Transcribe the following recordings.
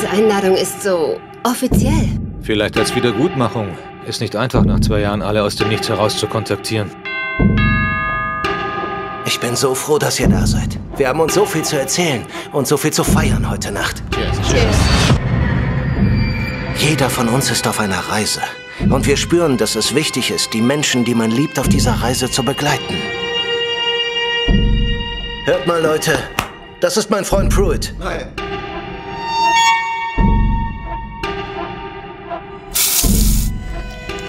Diese Einladung ist so offiziell. Vielleicht als Wiedergutmachung. Ist nicht einfach, nach zwei Jahren alle aus dem Nichts heraus zu kontaktieren. Ich bin so froh, dass ihr da seid. Wir haben uns so viel zu erzählen und so viel zu feiern heute Nacht. Cheers. Cheers. Jeder von uns ist auf einer Reise. Und wir spüren, dass es wichtig ist, die Menschen, die man liebt, auf dieser Reise zu begleiten. Hört mal, Leute. Das ist mein Freund Pruitt. Nein.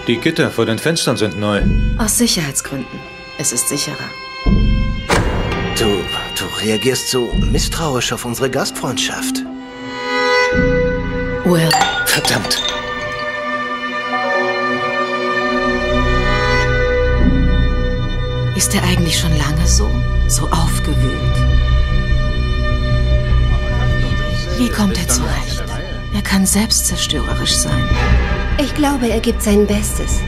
Die Gitter vor den Fenstern sind neu. Aus Sicherheitsgründen. Es ist sicherer. Du, du reagierst so misstrauisch auf unsere Gastfreundschaft. Will, Verdammt. ist er eigentlich schon lange so? So aufgewühlt? Wie kommt er zurecht? Er kann selbstzerstörerisch sein. Ich glaube, er gibt sein Bestes.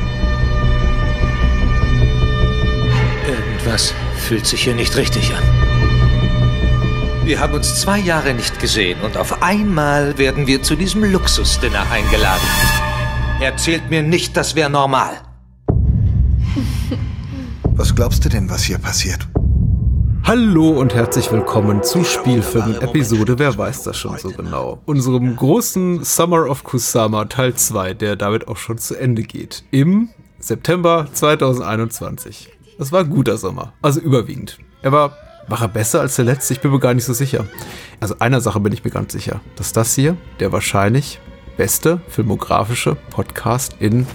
Irgendwas fühlt sich hier nicht richtig an. Wir haben uns zwei Jahre nicht gesehen und auf einmal werden wir zu diesem Luxusdinner eingeladen. Erzählt mir nicht, das wäre normal. Was glaubst du denn, was hier passiert? Hallo und herzlich willkommen zu Spielfilm Episode Wer weiß das schon so genau? Unserem großen Summer of Kusama Teil 2, der damit auch schon zu Ende geht. Im September 2021. Das war ein guter Sommer, also überwiegend. Er war, war er besser als der letzte? Ich bin mir gar nicht so sicher. Also einer Sache bin ich mir ganz sicher, dass das hier der wahrscheinlich beste filmografische Podcast in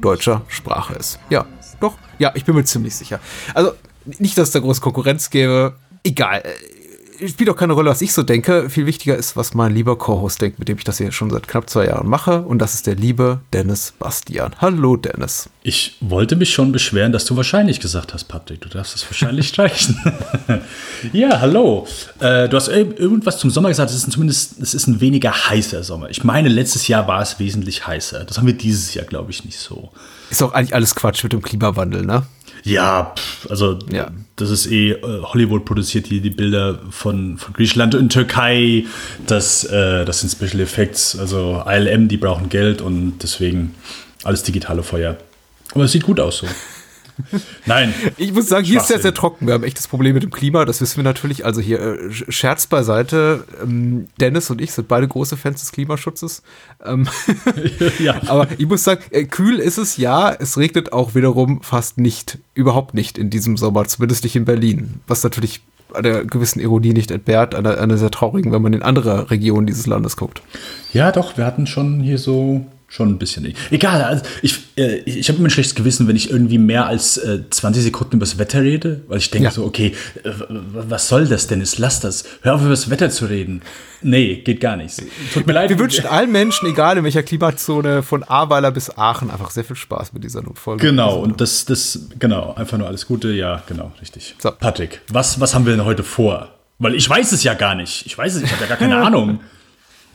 deutscher Sprache ist. Ja, doch. Ja, ich bin mir ziemlich sicher. Also nicht, dass es da große Konkurrenz gäbe. Egal. Äh, Spielt auch keine Rolle, was ich so denke. Viel wichtiger ist, was mein lieber Co-Host denkt, mit dem ich das hier schon seit knapp zwei Jahren mache. Und das ist der liebe Dennis Bastian. Hallo, Dennis. Ich wollte mich schon beschweren, dass du wahrscheinlich gesagt hast, Patrick. Du darfst es wahrscheinlich streichen. ja, hallo. Äh, du hast ir- irgendwas zum Sommer gesagt. Es ist zumindest, es ist ein weniger heißer Sommer. Ich meine, letztes Jahr war es wesentlich heißer. Das haben wir dieses Jahr, glaube ich, nicht so. Ist auch eigentlich alles Quatsch mit dem Klimawandel, ne? Ja, pff, also Ja. das ist eh, äh, Hollywood produziert hier die Bilder von, von Griechenland und Türkei. Das, äh, das sind Special Effects, also ILM, die brauchen Geld und deswegen alles digitale Feuer. Aber es sieht gut aus so. Nein. Ich muss sagen, hier ist sehr, sehr trocken. Wir haben echt das Problem mit dem Klima, das wissen wir natürlich. Also hier, äh, Scherz beiseite, ähm, Dennis und ich sind beide große Fans des Klimaschutzes. Ähm, ja. aber ich muss sagen, äh, kühl ist es ja, es regnet auch wiederum fast nicht, überhaupt nicht in diesem Sommer, zumindest nicht in Berlin. Was natürlich einer gewissen Ironie nicht entbehrt, einer, einer sehr traurigen, wenn man in andere Regionen dieses Landes guckt. Ja, doch, wir hatten schon hier so schon ein bisschen. Egal, also ich, äh, ich habe immer ein schlechtes Gewissen, wenn ich irgendwie mehr als äh, 20 Sekunden über das Wetter rede, weil ich denke Ja. so, okay, äh, was soll das denn? Ist lass das. Hör auf, über das Wetter zu reden. Nee, geht gar nicht. Tut mir leid. Wir wünschen allen Menschen, egal in welcher Klimazone, von Ahrweiler bis Aachen, einfach sehr viel Spaß mit dieser Folge. Genau, und das, das, genau, einfach nur alles Gute, ja, genau, richtig. So. Patrick, was, was haben wir denn heute vor? Weil ich weiß es ja gar nicht. Ich weiß es, ich habe ja gar keine Ahnung.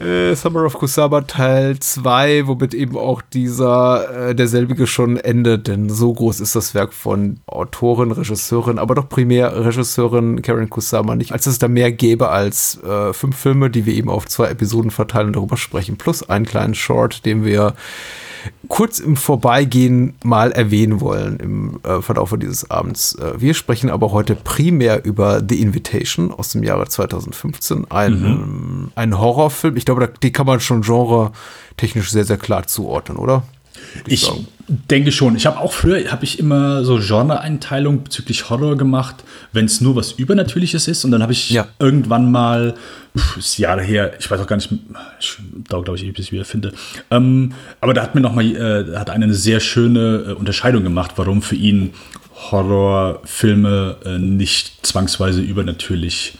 Äh, Summer of Kusama Teil 2, womit eben auch dieser, äh, derselbige schon endet, denn so groß ist das Werk von Autorin, Regisseurin, aber doch primär Regisseurin Karen Kusama nicht, als es da mehr gäbe als äh, fünf Filme, die wir eben auf zwei Episoden verteilen und darüber sprechen, plus einen kleinen Short, den wir kurz im Vorbeigehen mal erwähnen wollen im äh, Verlauf dieses Abends. Äh, wir sprechen aber heute primär über The Invitation aus dem Jahre 2015, ein, ein Horrorfilm. Ich glaube, den kann man schon genre technisch sehr, sehr klar zuordnen, oder? Ich sagen. denke schon. Ich habe auch früher habe ich immer so Genre-Einteilung bezüglich Horror gemacht, wenn es nur was Übernatürliches ist. Und dann habe ich Ja. irgendwann mal, pff, ist Jahre her, ich weiß auch gar nicht, ich dauert glaube ich ewig, bis ich wieder finde. Ähm, aber da hat mir noch mal, äh, hat einer eine sehr schöne äh, Unterscheidung gemacht, warum für ihn Horrorfilme äh, nicht zwangsweise übernatürlich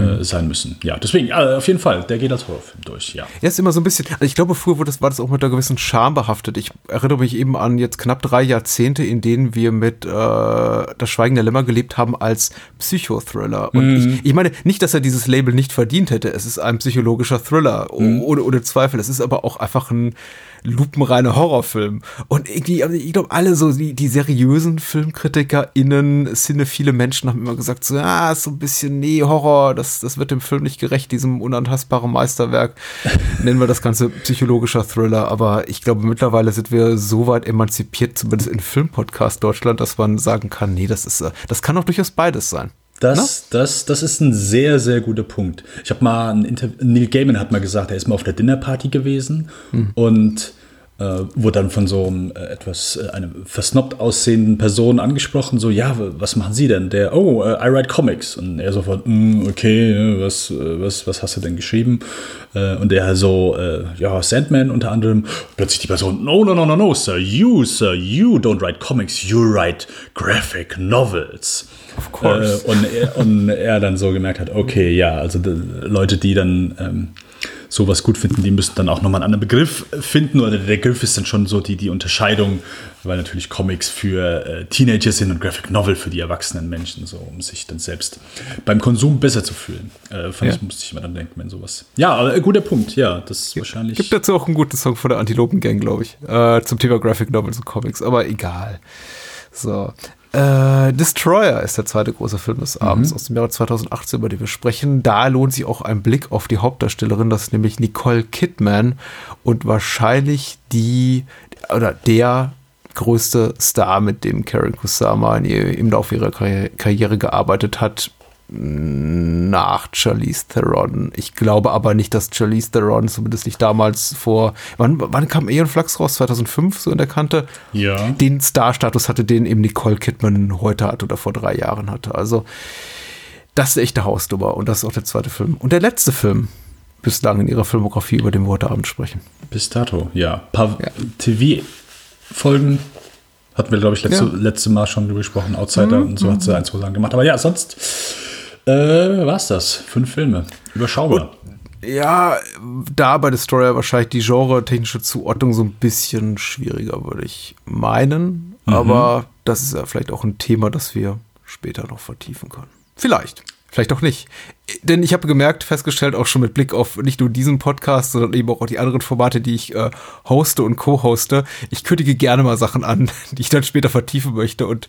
äh, sein müssen. Ja, deswegen, äh, auf jeden Fall, der geht als Horrorfilm durch, ja. Ja, ist immer so ein bisschen, also ich glaube, früher wurde das, war das auch mit einer gewissen Scham behaftet. Ich erinnere mich eben an jetzt knapp drei Jahrzehnte, in denen wir mit äh, Das Schweigen der Lämmer gelebt haben als Psychothriller. Und ich, ich meine, nicht, dass er dieses Label nicht verdient hätte. Es ist ein psychologischer Thriller, o- ohne, ohne Zweifel. Es ist aber auch einfach ein lupenreiner Horrorfilm. Und irgendwie, also ich glaube, alle so, die, die seriösen FilmkritikerInnen, viele Menschen haben immer gesagt, so, ah, ist so ein bisschen, nee, Horror, das das, das wird dem Film nicht gerecht, diesem unantastbaren Meisterwerk. Nennen wir das Ganze psychologischer Thriller, aber ich glaube, mittlerweile sind wir so weit emanzipiert, zumindest in Filmpodcast Deutschland, dass man sagen kann, nee, das ist, äh, das kann auch durchaus beides sein. Das, das, das ist ein sehr, sehr guter Punkt. Ich habe mal ein Interview, Neil Gaiman hat mal gesagt, er ist mal auf der Dinnerparty gewesen mhm. und äh, wurde dann von so einem äh, etwas äh, eine versnobbt aussehenden Person angesprochen, so, ja, was machen Sie denn? Der, oh, uh, I write comics. Und er sofort, mm, okay, was, was, was hast du denn geschrieben? Äh, und er so, äh, ja, Sandman unter anderem. Plötzlich die Person, no, no, no, no, no, sir, you, sir, you don't write comics, you write graphic novels. Of course. und, er, und er dann so gemerkt hat, okay, ja, also die, Leute, die dann ähm, sowas gut finden, die müssen dann auch nochmal einen anderen Begriff finden. Oder der Begriff ist dann schon so die, die Unterscheidung, weil natürlich Comics für äh, Teenager sind und Graphic Novel für die erwachsenen Menschen, so um sich dann selbst beim Konsum besser zu fühlen. Äh, fand ja. ich, musste ich mir dann denken, wenn sowas. Ja, aber äh, guter Punkt, ja, das ist wahrscheinlich. Gibt dazu auch einen guten Song von der Antilopen Gang, glaube ich, äh, zum Thema Graphic Novels und Comics, aber egal. So. Äh, Destroyer ist der zweite große Film des Abends mhm. aus dem Jahre 2018, über den wir sprechen. Da lohnt sich auch ein Blick auf die Hauptdarstellerin, das ist nämlich Nicole Kidman und wahrscheinlich die oder der größte Star, mit dem Karen Kusama im Laufe ihrer Karriere gearbeitet hat, nach Charlize Theron. Ich glaube aber nicht, dass Charlize Theron, zumindest nicht damals vor, wann, wann kam Aeon Flux raus? 2005, so in der Kante? Ja. Den Star-Status hatte, den eben Nicole Kidman heute hat oder vor drei Jahren hatte. Also, das ist eine echte Hausnummer und das ist auch der zweite Film. Und der letzte Film bislang in ihrer Filmografie, über den wir heute Abend sprechen. Bis dato, ja. Paar ja. TV-Folgen hatten wir, glaube ich, letzte, ja. letzte Mal schon gesprochen. Outsider mhm. und so hat sie ein, zwei Sachen gemacht. Aber ja, sonst äh, war es das. Fünf Filme. Überschaubar. Und, ja, da bei Destroyer wahrscheinlich die genre-technische Zuordnung so ein bisschen schwieriger, würde ich meinen. Mhm. Aber das ist ja vielleicht auch ein Thema, das wir später noch vertiefen können. Vielleicht. Vielleicht auch nicht. Denn ich habe gemerkt, festgestellt, auch schon mit Blick auf nicht nur diesen Podcast, sondern eben auch die anderen Formate, die ich äh, hoste und co-hoste. Ich kündige gerne mal Sachen an, die ich dann später vertiefen möchte und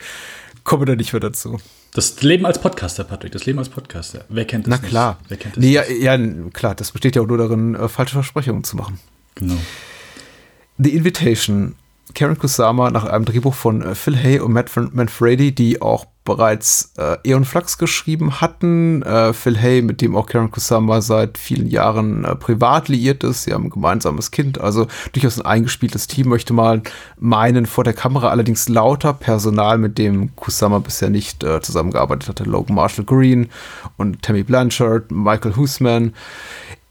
komme da nicht mehr dazu. Das Leben als Podcaster, Patrick, das Leben als Podcaster. Wer kennt das Na klar. Wer kennt das nee, ja, ja, klar, das besteht ja auch nur darin, äh, falsche Versprechungen zu machen. Genau. The Invitation. Karen Kusama nach einem Drehbuch von äh, Phil Hay und Matt Manfredi, die auch bereits äh, Eon Flux geschrieben hatten. Äh, Phil Hay, mit dem auch Karen Kusama seit vielen Jahren äh, privat liiert ist. Sie haben ein gemeinsames Kind, also durchaus ein eingespieltes Team, möchte mal meinen, vor der Kamera allerdings lauter Personal, mit dem Kusama bisher nicht äh, zusammengearbeitet hatte. Logan Marshall Green und Tammy Blanchard, Michael Husman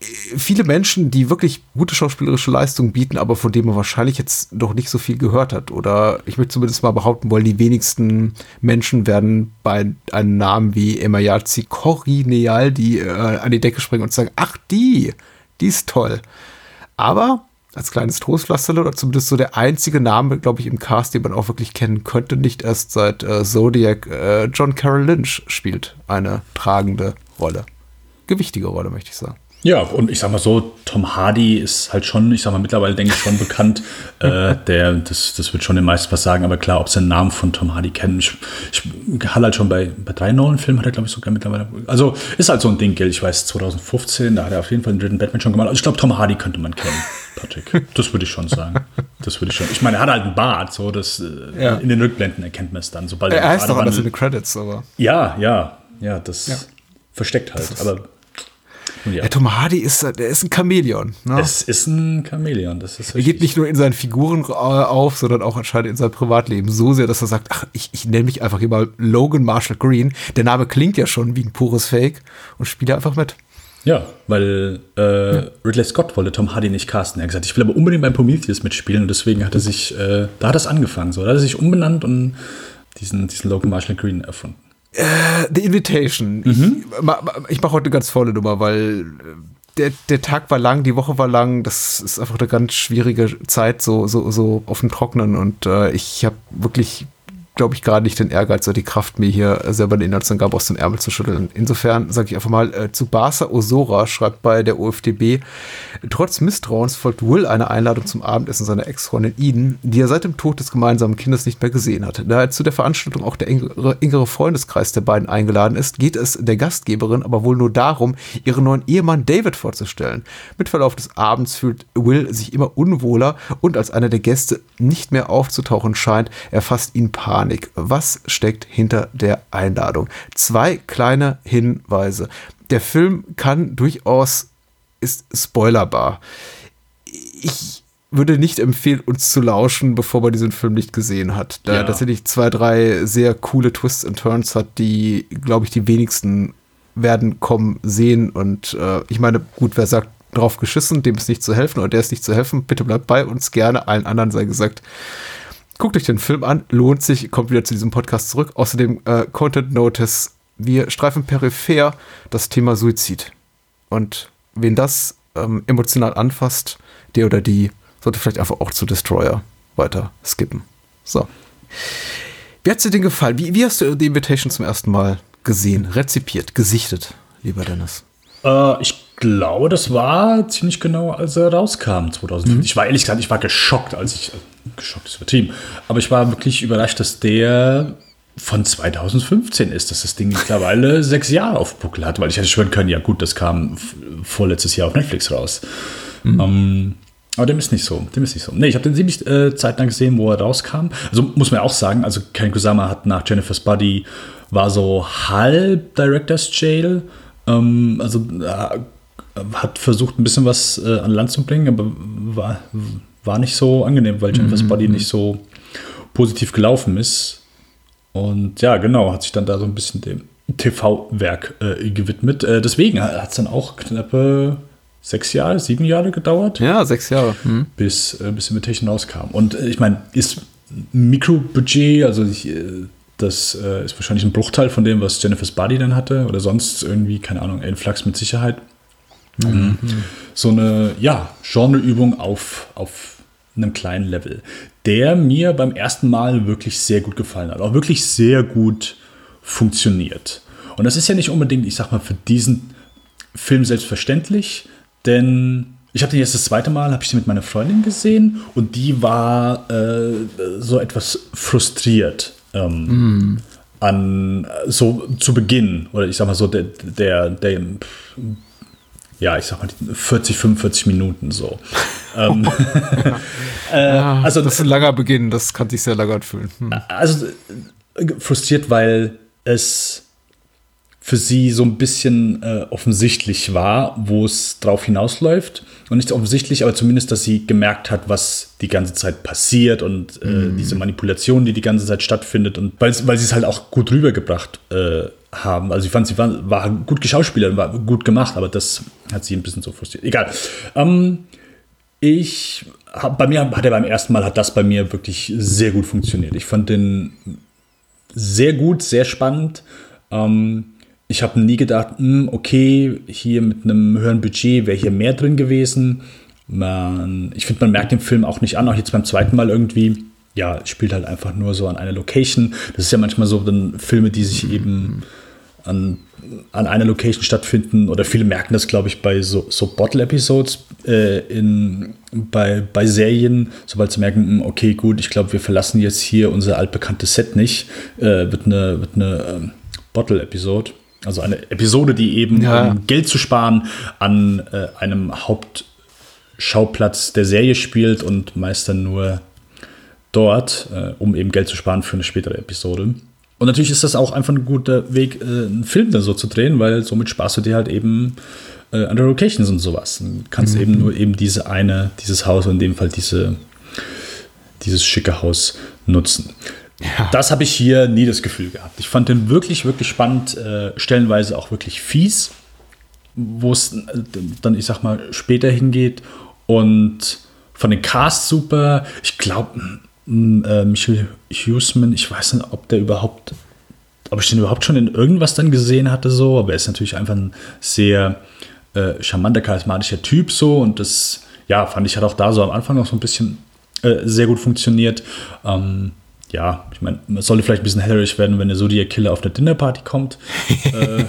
viele Menschen, die wirklich gute schauspielerische Leistungen bieten, aber von denen man wahrscheinlich jetzt noch nicht so viel gehört hat. Oder ich möchte zumindest mal behaupten wollen, die wenigsten Menschen werden bei einem Namen wie Emayazi Corineal, die äh, an die Decke springen und sagen, ach die, die ist toll. Aber als kleines Trostpflaster oder zumindest so der einzige Name, glaube ich, im Cast, den man auch wirklich kennen könnte, nicht erst seit äh, Zodiac, äh, John Carroll Lynch spielt eine tragende Rolle. Gewichtige Rolle, möchte ich sagen. Ja, und ich sag mal so, Tom Hardy ist halt schon, ich sag mal, mittlerweile denke ich schon bekannt. äh, der, das, das wird schon den meisten was sagen, aber klar, ob sie den Namen von Tom Hardy kennen. Ich, ich hatte halt schon bei, bei drei Nolan-Filmen, hat er, glaube ich, sogar mittlerweile. Also ist halt so ein Ding, gell? Ich weiß, 2015, da hat er auf jeden Fall den dritten Batman schon gemacht. Also ich glaube, Tom Hardy könnte man kennen, Patrick. Das würde ich schon sagen. Das würde ich schon. Ich meine, er hat halt einen Bart, so das äh, ja. in den Rückblenden erkennt man es dann. Sobald er heißt doch anders in den Credits, aber. Ja, ja, ja, das ja. versteckt halt. Aber ja. Der Tom Hardy ist, der ist ein Chamäleon. Ne? Es ist ein Chamäleon, das ist Er geht nicht nur in seinen Figuren äh, auf, sondern auch anscheinend in seinem Privatleben so sehr, dass er sagt, ach, ich, ich nenne mich einfach hier mal Logan Marshall Green. Der Name klingt ja schon wie ein pures Fake und spiele einfach mit. Ja, weil äh, ja. Ridley Scott wollte Tom Hardy nicht casten. Er hat gesagt, ich will aber unbedingt beim Prometheus mitspielen und deswegen hat er sich, äh, da hat es angefangen, so, da hat er sich umbenannt und diesen, diesen Logan Marshall Green erfunden. Äh, The Invitation. Mhm. Ich, ich mache heute eine ganz volle Nummer, weil äh, der, der Tag war lang, die Woche war lang. Das ist einfach eine ganz schwierige Zeit, so, so, so auf dem Trocknen. Und äh, ich habe wirklich glaube ich, gerade nicht den Ehrgeiz oder die Kraft, mir hier selber eine Inhaltsangabe aus dem Ärmel zu schütteln. Insofern sage ich einfach mal, äh, Tsubasa Osora schreibt bei der OFDB, trotz Misstrauens folgt Will eine Einladung zum Abendessen seiner Ex-Freundin Eden, die er seit dem Tod des gemeinsamen Kindes nicht mehr gesehen hat. Da er zu der Veranstaltung auch der engere, engere Freundeskreis der beiden eingeladen ist, geht es der Gastgeberin aber wohl nur darum, ihren neuen Ehemann David vorzustellen. Mit Verlauf des Abends fühlt Will sich immer unwohler und als einer der Gäste nicht mehr aufzutauchen scheint, erfasst ihn Panik. Panik. Was steckt hinter der Einladung? Zwei kleine Hinweise. Der Film kann durchaus, ist spoilerbar. Ich würde nicht empfehlen, uns zu lauschen, bevor man diesen Film nicht gesehen hat. Da ja. tatsächlich zwei, drei sehr coole Twists and Turns hat, die, glaube ich, die wenigsten werden kommen sehen. Und äh, ich meine, gut, wer sagt, drauf geschissen, dem ist nicht zu helfen oder der ist nicht zu helfen, bitte bleibt bei uns gerne. Allen anderen sei gesagt, Guckt euch den Film an, lohnt sich, kommt wieder zu diesem Podcast zurück. Außerdem äh, Content Notice, wir streifen peripher das Thema Suizid. Und wen das ähm, emotional anfasst, der oder die sollte vielleicht einfach auch zu Destroyer weiter skippen. So. Wie hat dir den gefallen? Wie, wie hast du The Invitation zum ersten Mal gesehen, rezipiert, gesichtet, lieber Dennis? Äh, ich glaube, das war ziemlich genau, als er rauskam, 2005. Mhm. Ich war ehrlich gesagt, ich war geschockt, als ich, äh, geschockt ist übertrieben, aber ich war wirklich überrascht, dass der von 2015 ist, dass das Ding mittlerweile sechs Jahre auf Buckel hat, weil ich hätte schwören können, ja gut, das kam vorletztes Jahr auf Netflix raus. Mhm. Um, aber dem ist nicht so. Dem ist nicht so. Nee, ich habe den ziemlich äh, zeitnah gesehen, wo er rauskam. Also muss man auch sagen, also Ken Kusama hat nach Jennifer's Body war so halb Director's Jail. Ähm, also äh, hat versucht, ein bisschen was äh, an Land zu bringen, aber war, war nicht so angenehm, weil Jennifer's mhm. Body nicht so positiv gelaufen ist. Und ja, genau, hat sich dann da so ein bisschen dem TV-Werk äh, gewidmet. Äh, deswegen hat es dann auch knappe sechs Jahre, sieben Jahre gedauert. Ja, sechs Jahre. Mhm. Bis, äh, bis Imitation rauskam. Und äh, ich meine, ist Mikrobudget, also ich, äh, das äh, ist wahrscheinlich ein Bruchteil von dem, was Jennifer's Body dann hatte. Oder sonst irgendwie, keine Ahnung, Flux mit Sicherheit. Mhm. So eine, ja, Genreübung auf, auf einem kleinen Level, der mir beim ersten Mal wirklich sehr gut gefallen hat. Auch wirklich sehr gut funktioniert. Und das ist ja nicht unbedingt, ich sag mal, für diesen Film selbstverständlich, denn ich habe den jetzt das zweite Mal, habe ich den mit meiner Freundin gesehen und die war äh, so etwas frustriert ähm, mm. an so zu Beginn oder ich sag mal so der der, der ja, ich sag mal 40, 45 Minuten so. ähm, äh, ja, also das ist ein langer Beginn, das kann sich sehr lange anfühlen. Hm. Also äh, frustriert, weil es für sie so ein bisschen äh, offensichtlich war, wo es drauf hinausläuft. Und nicht offensichtlich, aber zumindest, dass sie gemerkt hat, was die ganze Zeit passiert und äh, mm. diese Manipulation, die die ganze Zeit stattfindet. Und weil, weil sie es halt auch gut rübergebracht äh, haben. Also ich fand, sie war, war gut geschauspielert, war gut gemacht, aber das hat sie ein bisschen so frustriert. Egal. Ähm, ich hab, bei mir hat er beim ersten Mal hat das bei mir wirklich sehr gut funktioniert. Ich fand den sehr gut, sehr spannend. Ähm, ich habe nie gedacht, mh, hm, okay, hier mit einem höheren Budget wäre hier mehr drin gewesen. Man, ich finde, man merkt den Film auch nicht an, auch jetzt beim zweiten Mal irgendwie. Ja, spielt halt einfach nur so an einer Location. Das ist ja manchmal so dann Filme, die sich eben an, an einer Location stattfinden. Oder viele merken das, glaube ich, bei so, so Bottle-Episodes äh, bei, bei Serien, sobald sie merken, hm, okay, gut, ich glaube, wir verlassen jetzt hier unser altbekanntes Set nicht, äh, wird eine, wird eine äh, Bottle-Episode. Also eine Episode, die eben, ja. um Geld zu sparen, an äh, einem Hauptschauplatz der Serie spielt und meist dann nur dort, äh, um eben Geld zu sparen für eine spätere Episode. Und natürlich ist das auch einfach ein guter Weg, äh, einen Film dann so zu drehen, weil somit sparst du dir halt eben äh, andere Locations und sowas. Du kannst mhm. eben nur eben diese eine, dieses Haus, in dem Fall diese, dieses schicke Haus nutzen. Ja. Das habe ich hier nie das Gefühl gehabt. Ich fand den wirklich, wirklich spannend, äh, stellenweise auch wirklich fies, wo es äh, dann, ich sag mal, später hingeht. Und von den Cast super. Ich glaube, äh, Michael Huseman, ich weiß nicht, ob der überhaupt, ob ich den überhaupt schon in irgendwas dann gesehen hatte, so, aber er ist natürlich einfach ein sehr äh, charmanter, charismatischer Typ, so. Und das, ja, fand ich hat auch da so am Anfang noch so ein bisschen äh, sehr gut funktioniert. Ähm, ja, ich meine, man sollte vielleicht ein bisschen hellerisch werden, wenn der Zodiac Killer auf der Dinnerparty kommt. äh,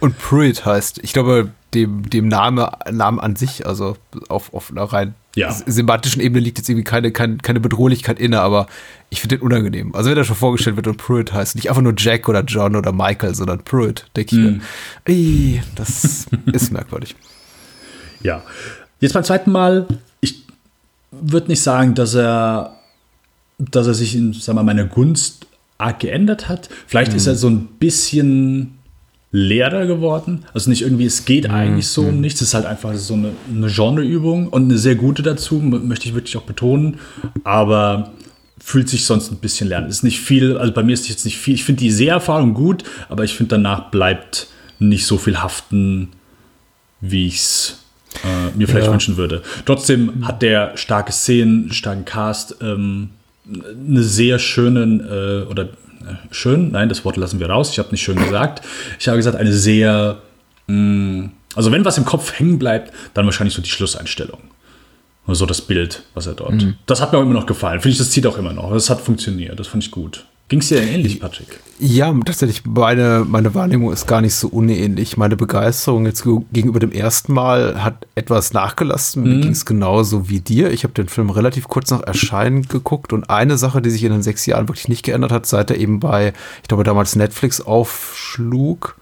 Und Pruitt heißt, ich glaube, dem, dem Name, Namen an sich, also auf, auf einer rein Ja. semantischen Ebene liegt jetzt irgendwie keine, keine, keine Bedrohlichkeit inne, aber ich finde den unangenehm. Also wenn er schon vorgestellt wird und Pruitt heißt, nicht einfach nur Jack oder John oder Michael, sondern Pruitt, denke ich mir, ey, das ist merkwürdig. Ja. Jetzt beim zweiten Mal, ich würde nicht sagen, dass er, dass er sich in, sagen wir mal, meiner Gunst arg geändert hat. Vielleicht ist er so ein bisschen leerer geworden. Also nicht irgendwie, es geht eigentlich so um nichts. Es ist halt einfach so eine, eine Genreübung und eine sehr gute dazu, möchte ich wirklich auch betonen. Aber fühlt sich sonst ein bisschen leer. an. Ist nicht viel, also bei mir ist jetzt nicht viel. Ich finde die Seherfahrung gut, aber ich finde danach bleibt nicht so viel haften, wie ich es äh, mir vielleicht Ja. wünschen würde. Trotzdem hat der starke Szenen, starken Cast, ähm, eine sehr schönen äh, oder schön, nein, das Wort lassen wir raus. Ich habe nicht schön gesagt. Ich habe gesagt, eine sehr, mh, also wenn was im Kopf hängen bleibt, dann wahrscheinlich so die Schlusseinstellung. Oder so das Bild, was er dort. Das hat mir auch immer noch gefallen. Finde ich, das zieht auch immer noch. Das hat funktioniert. Das fand ich gut. Ging es dir denn ähnlich, Patrick? Ja, tatsächlich, meine, meine Wahrnehmung ist gar nicht so unähnlich. Meine Begeisterung jetzt ge- gegenüber dem ersten Mal hat etwas nachgelassen. Mir ging es genauso wie dir. Ich habe den Film relativ kurz nach Erscheinen geguckt und eine Sache, die sich in den sechs Jahren wirklich nicht geändert hat, seit er eben bei, ich glaube, damals Netflix aufschlug,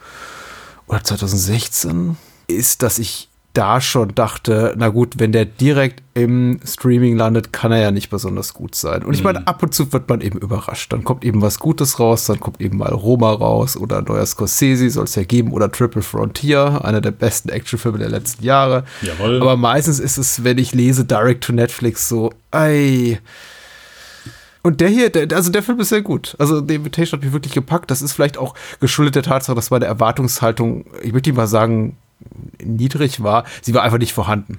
oder 2016, ist, dass ich da schon dachte, na gut, wenn der direkt im Streaming landet, kann er ja nicht besonders gut sein. Und ich meine, ab und zu wird man eben überrascht. Dann kommt eben was Gutes raus, dann kommt eben mal Roma raus oder ein neuer Scorsese soll es ja geben oder Triple Frontier, einer der besten Actionfilme der letzten Jahre. Jawohl. Aber meistens ist es, wenn ich lese Direct to Netflix so, ey, und der hier, der, also der Film ist sehr gut. Also The Invitation hat mich wirklich gepackt. Das ist vielleicht auch geschuldet der Tatsache, dass meine Erwartungshaltung, ich würde nicht mal sagen, niedrig war. Sie war einfach nicht vorhanden.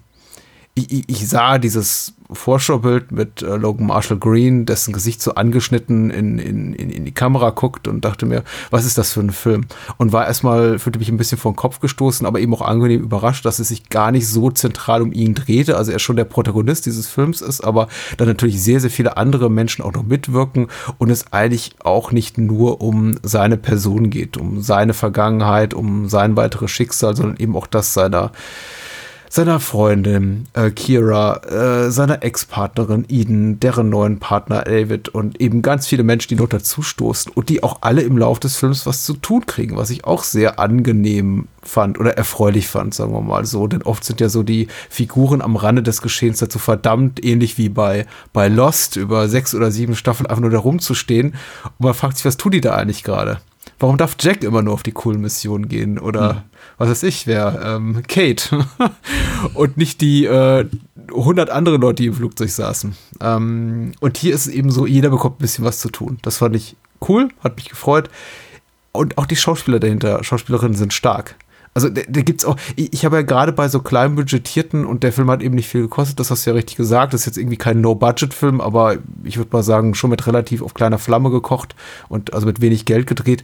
Ich, ich, sah dieses Vorschaubild mit äh, Logan Marshall Green, dessen Gesicht so angeschnitten in, in, in, die Kamera guckt und dachte mir, was ist das für ein Film? Und war erstmal, fühlte mich ein bisschen vor den Kopf gestoßen, aber eben auch angenehm überrascht, dass es sich gar nicht so zentral um ihn drehte. Also er schon der Protagonist dieses Films ist, aber dann natürlich sehr, sehr viele andere Menschen auch noch mitwirken und es eigentlich auch nicht nur um seine Person geht, um seine Vergangenheit, um sein weiteres Schicksal, sondern eben auch das seiner seiner Freundin äh, Kira, äh, seiner Ex-Partnerin Eden, deren neuen Partner David und eben ganz viele Menschen, die noch dazustoßen und die auch alle im Lauf des Films was zu tun kriegen, was ich auch sehr angenehm fand oder erfreulich fand, sagen wir mal so. Denn oft sind ja so die Figuren am Rande des Geschehens dazu verdammt, ähnlich wie bei, bei Lost, über sechs oder sieben Staffeln einfach nur da rumzustehen. Und man fragt sich, was tun die da eigentlich gerade? Warum darf Jack immer nur auf die coolen Missionen gehen? Oder was weiß ich, wer? Ähm, Kate. und nicht die äh, 100 andere Leute, die im Flugzeug saßen. Ähm, und hier ist es eben so, jeder bekommt ein bisschen was zu tun. Das fand ich cool, hat mich gefreut. Und auch die Schauspieler dahinter, Schauspielerinnen sind stark. Also da, da gibt's auch, ich, ich habe ja gerade bei so klein budgetierten und der Film hat eben nicht viel gekostet, das hast du ja richtig gesagt. Das ist jetzt irgendwie kein No-Budget-Film, aber ich würde mal sagen, schon mit relativ auf kleiner Flamme gekocht und also mit wenig Geld gedreht.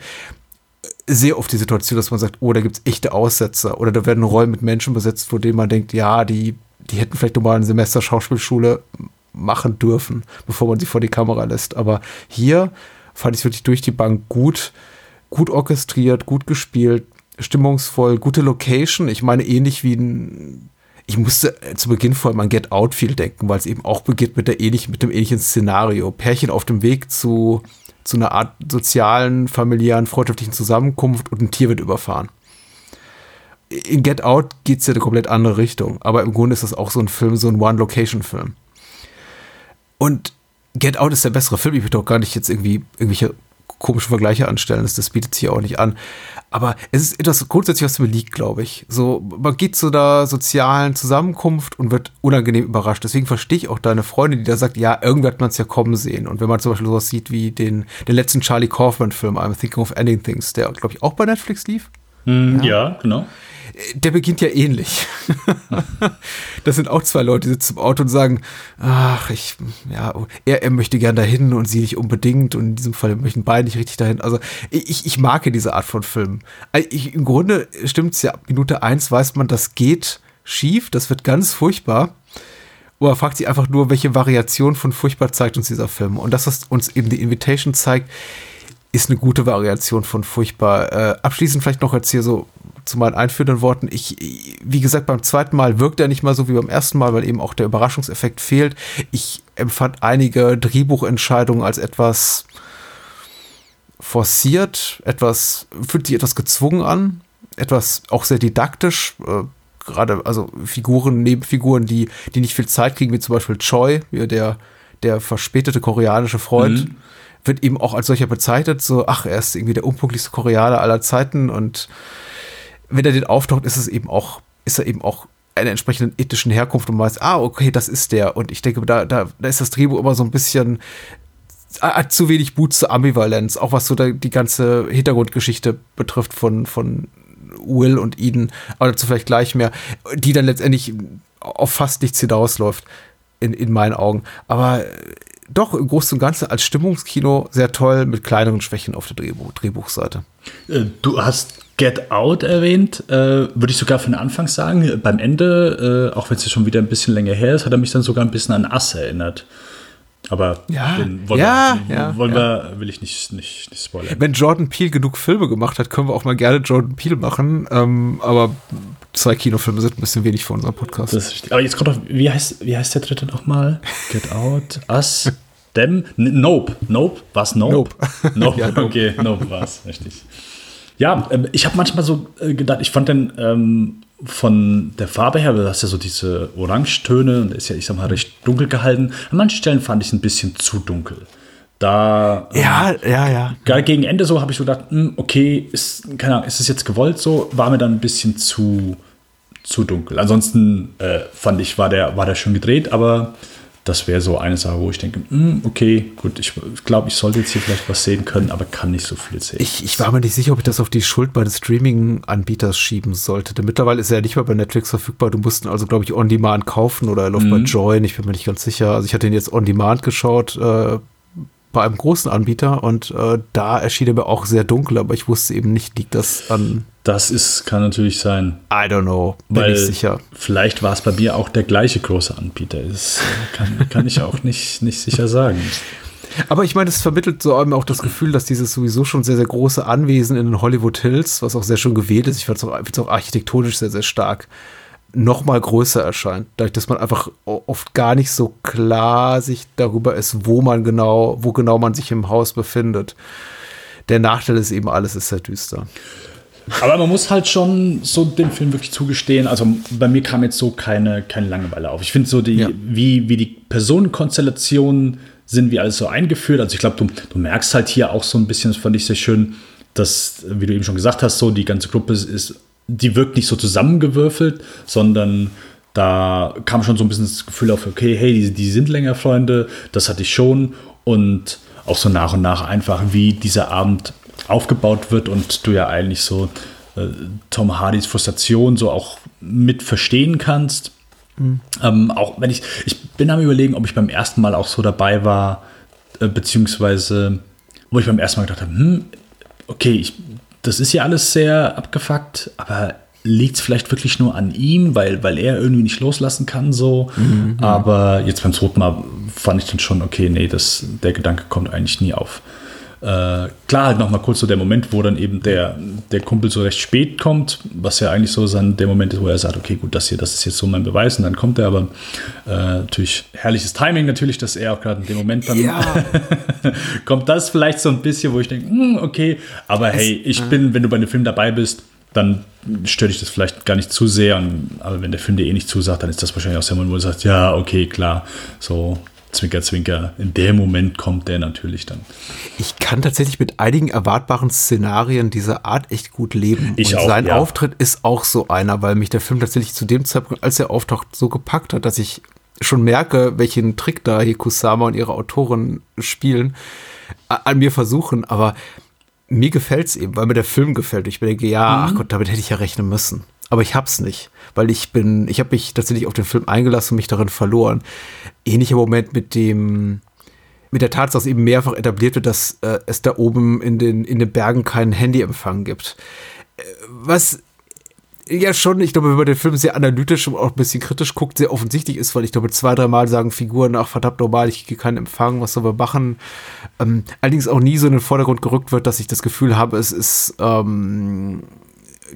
Sehr oft die Situation, dass man sagt, oh, da gibt's echte Aussetzer oder da werden Rollen mit Menschen besetzt, vor denen man denkt, ja, die, die hätten vielleicht nochmal ein Semester Schauspielschule machen dürfen, bevor man sie vor die Kamera lässt. Aber hier fand ich es wirklich durch die Bank gut, gut orchestriert, gut gespielt, stimmungsvoll, gute Location. Ich meine, ähnlich wie ein. Ich musste äh, zu Beginn vor allem an Get Out viel denken, weil es eben auch beginnt mit, der ähnlichen, mit dem ähnlichen Szenario. Pärchen auf dem Weg zu, zu einer Art sozialen, familiären, freundschaftlichen Zusammenkunft und ein Tier wird überfahren. In Get Out geht es ja eine komplett andere Richtung, aber im Grunde ist das auch so ein Film, so ein One-Location-Film. Und Get Out ist der bessere Film. Ich will doch gar nicht jetzt irgendwie irgendwelche komischen Vergleiche anstellen. Das, das bietet sich ja auch nicht an. Aber es ist etwas grundsätzlich, was mir liegt, glaube ich. So, man geht zu einer sozialen Zusammenkunft und wird unangenehm überrascht. Deswegen verstehe ich auch deine Freundin, die da sagt, ja, irgendwie hat man es ja kommen sehen. Und wenn man zum Beispiel sowas sieht wie den, den letzten Charlie Kaufman-Film, I'm Thinking of Ending Things, der, glaube ich, auch bei Netflix lief. Hm, ja. genau. Der beginnt ja ähnlich. das sind auch zwei Leute, die sitzen im Auto und sagen, ach, ich, ja, er, er möchte gern dahin und sie nicht unbedingt und in diesem Fall möchten beide nicht richtig dahin. Also ich, ich mag diese Art von Filmen. Ich, Im Grunde stimmt's ja, ab Minute eins weiß man, das geht schief, das wird ganz furchtbar. oder fragt sich einfach nur, welche Variation von furchtbar zeigt uns dieser Film. Und das, was uns eben die Invitation zeigt, ist eine gute Variation von furchtbar. Äh, abschließend vielleicht noch jetzt hier so zu meinen einführenden Worten. Ich, wie gesagt, beim zweiten Mal wirkt er nicht mal so wie beim ersten Mal, weil eben auch der Überraschungseffekt fehlt. Ich empfand einige Drehbuchentscheidungen als etwas forciert, etwas, fühlt sich etwas gezwungen an, etwas auch sehr didaktisch. Äh, Gerade, also Figuren, Nebenfiguren, die, die nicht viel Zeit kriegen, wie zum Beispiel Choi, der, der verspätete koreanische Freund. Mhm wird eben auch als solcher bezeichnet, so, ach, er ist irgendwie der unpünktlichste Koreaner aller Zeiten und wenn er den auftaucht, ist es eben auch, ist er eben auch einer entsprechenden ethischen Herkunft und weiß, ah, okay, das ist der. Und ich denke, da, da, da ist das Drehbuch immer so ein bisschen hat zu wenig Boot zur Ambivalenz, auch was so die ganze Hintergrundgeschichte betrifft von, von Will und Eden, aber dazu vielleicht gleich mehr, die dann letztendlich auf fast nichts hinausläuft, in, in meinen Augen. Aber doch im Großen und Ganzen als Stimmungskino sehr toll mit kleineren Schwächen auf der Drehbuch, Drehbuchseite. Äh, du hast Get Out erwähnt, äh, würde ich sogar von Anfang sagen. Beim Ende, äh, auch wenn es schon wieder ein bisschen länger her ist, hat er mich dann sogar ein bisschen an Ass erinnert. Aber ja, wollen, ja, wir, ja, wollen ja. wir, will ich nicht, nicht, nicht spoilern. Wenn Jordan Peele genug Filme gemacht hat, können wir auch mal gerne Jordan Peele machen. Ähm, aber zwei Kinofilme sind ein bisschen wenig für unseren Podcast. aber jetzt kommt doch, wie heißt, wie heißt der dritte nochmal? Get Out, Us, Them, Nope. Nope, was Nope? Nope. Nope, ja, okay, Nope war es, richtig. Ja, ähm, ich habe manchmal so äh, gedacht, ich fand den ähm, von der Farbe her, du hast ja so diese Orangetöne und ist ja, ich sag mal, recht dunkel gehalten. An manchen Stellen fand ich es ein bisschen zu dunkel. Da. Ja, ähm, ja, ja. Gerade gegen Ende so habe ich so gedacht, hm, okay, ist, keine Ahnung, ist es jetzt gewollt so? War mir dann ein bisschen zu, zu dunkel. Ansonsten äh, fand ich, war der, war der schön gedreht, aber das wäre so eine Sache, wo ich denke, hm, okay, gut, ich glaube, ich sollte jetzt hier vielleicht was sehen können, aber kann nicht so viel sehen. Ich, ich war mir nicht sicher, ob ich das auf die Schuld meines Streaming-Anbieters schieben sollte. Denn mittlerweile ist er ja nicht mehr bei Netflix verfügbar. Du musst ihn also, glaube ich, on demand kaufen oder er läuft mhm. bei Join. Ich bin mir nicht ganz sicher. Also ich hatte ihn jetzt on demand geschaut. Äh, bei einem großen Anbieter und äh, da erschien er mir auch sehr dunkel, aber ich wusste eben nicht, liegt das an. Das ist, kann natürlich sein. I don't know, bin Weil ich sicher. Vielleicht war es bei mir auch der gleiche große Anbieter. Das kann, kann ich auch nicht, nicht sicher sagen. Aber ich meine, es vermittelt so auch das Gefühl, dass dieses sowieso schon sehr, sehr große Anwesen in den Hollywood Hills, was auch sehr schön gewählt ist, ich finde es auch, auch architektonisch sehr, sehr stark, noch mal größer erscheint. Dadurch, dass man einfach oft gar nicht so klar sich darüber ist, wo man genau, wo genau man sich im Haus befindet. Der Nachteil ist eben, alles ist sehr düster. Aber man muss halt schon so dem Film wirklich zugestehen. Also bei mir kam jetzt so keine, keine Langeweile auf. Ich finde so die, ja. wie, wie die Personenkonstellationen sind, wie alles so eingeführt. Also ich glaube, du, du merkst halt hier auch so ein bisschen, das fand ich sehr schön, dass, wie du eben schon gesagt hast, so die ganze Gruppe ist die wirkt nicht so zusammengewürfelt, sondern da kam schon so ein bisschen das Gefühl auf, okay, hey, die, die sind länger Freunde, das hatte ich schon. Und auch so nach und nach einfach, wie dieser Abend aufgebaut wird und du ja eigentlich so äh, Tom Hardys Frustration so auch mit verstehen kannst. Mhm. Ähm, auch wenn ich, ich bin am überlegen, ob ich beim ersten Mal auch so dabei war, äh, beziehungsweise wo ich beim ersten Mal gedacht habe, hm, okay, ich das ist ja alles sehr abgefuckt, aber liegt es vielleicht wirklich nur an ihm, weil, weil er irgendwie nicht loslassen kann so. Mhm, aber jetzt beim zweiten Mal fand ich dann schon, okay, nee, das, der Gedanke kommt eigentlich nie auf. Äh, klar, halt nochmal kurz so der Moment, wo dann eben der, der Kumpel so recht spät kommt, was ja eigentlich so sein, der Moment ist, wo er sagt, okay, gut, das hier, das ist jetzt so mein Beweis und dann kommt er, aber äh, natürlich herrliches Timing natürlich, dass er auch gerade in dem Moment dann ja. kommt das vielleicht so ein bisschen, wo ich denke, hm, okay, aber hey, ich bin, wenn du bei einem Film dabei bist, dann stört dich das vielleicht gar nicht zu sehr. Aber wenn der Film dir eh nicht zusagt, dann ist das wahrscheinlich auch so, wo du sagst, ja, okay, klar, so Zwinker, Zwinker. In dem Moment kommt der natürlich dann. Ich kann tatsächlich mit einigen erwartbaren Szenarien dieser Art echt gut leben. Ich Und auch, sein ja. Auftritt ist auch so einer, weil mich der Film tatsächlich zu dem Zeitpunkt, als er auftaucht, so gepackt hat, dass ich schon merke, welchen Trick da hier Kusama und ihre Autoren spielen, an mir versuchen. Aber mir gefällt es eben, weil mir der Film gefällt. Ich denke, ja, mhm. ach Gott, damit hätte ich ja rechnen müssen. Aber ich hab's nicht, weil ich bin, ich habe mich tatsächlich auf den Film eingelassen und mich darin verloren. Ähnlicher Moment mit dem, mit der Tatsache, dass eben mehrfach etabliert wird, dass äh, es da oben in den, in den Bergen keinen Handyempfang gibt. Äh, was ja schon, ich glaube, wenn man den Film sehr analytisch und auch ein bisschen kritisch guckt, sehr offensichtlich ist, weil ich glaube, zwei, dreimal sagen Figuren, ach verdammt normal, ich kriege keinen Empfang, was sollen wir machen? Ähm, allerdings auch nie so in den Vordergrund gerückt wird, dass ich das Gefühl habe, es ist ähm,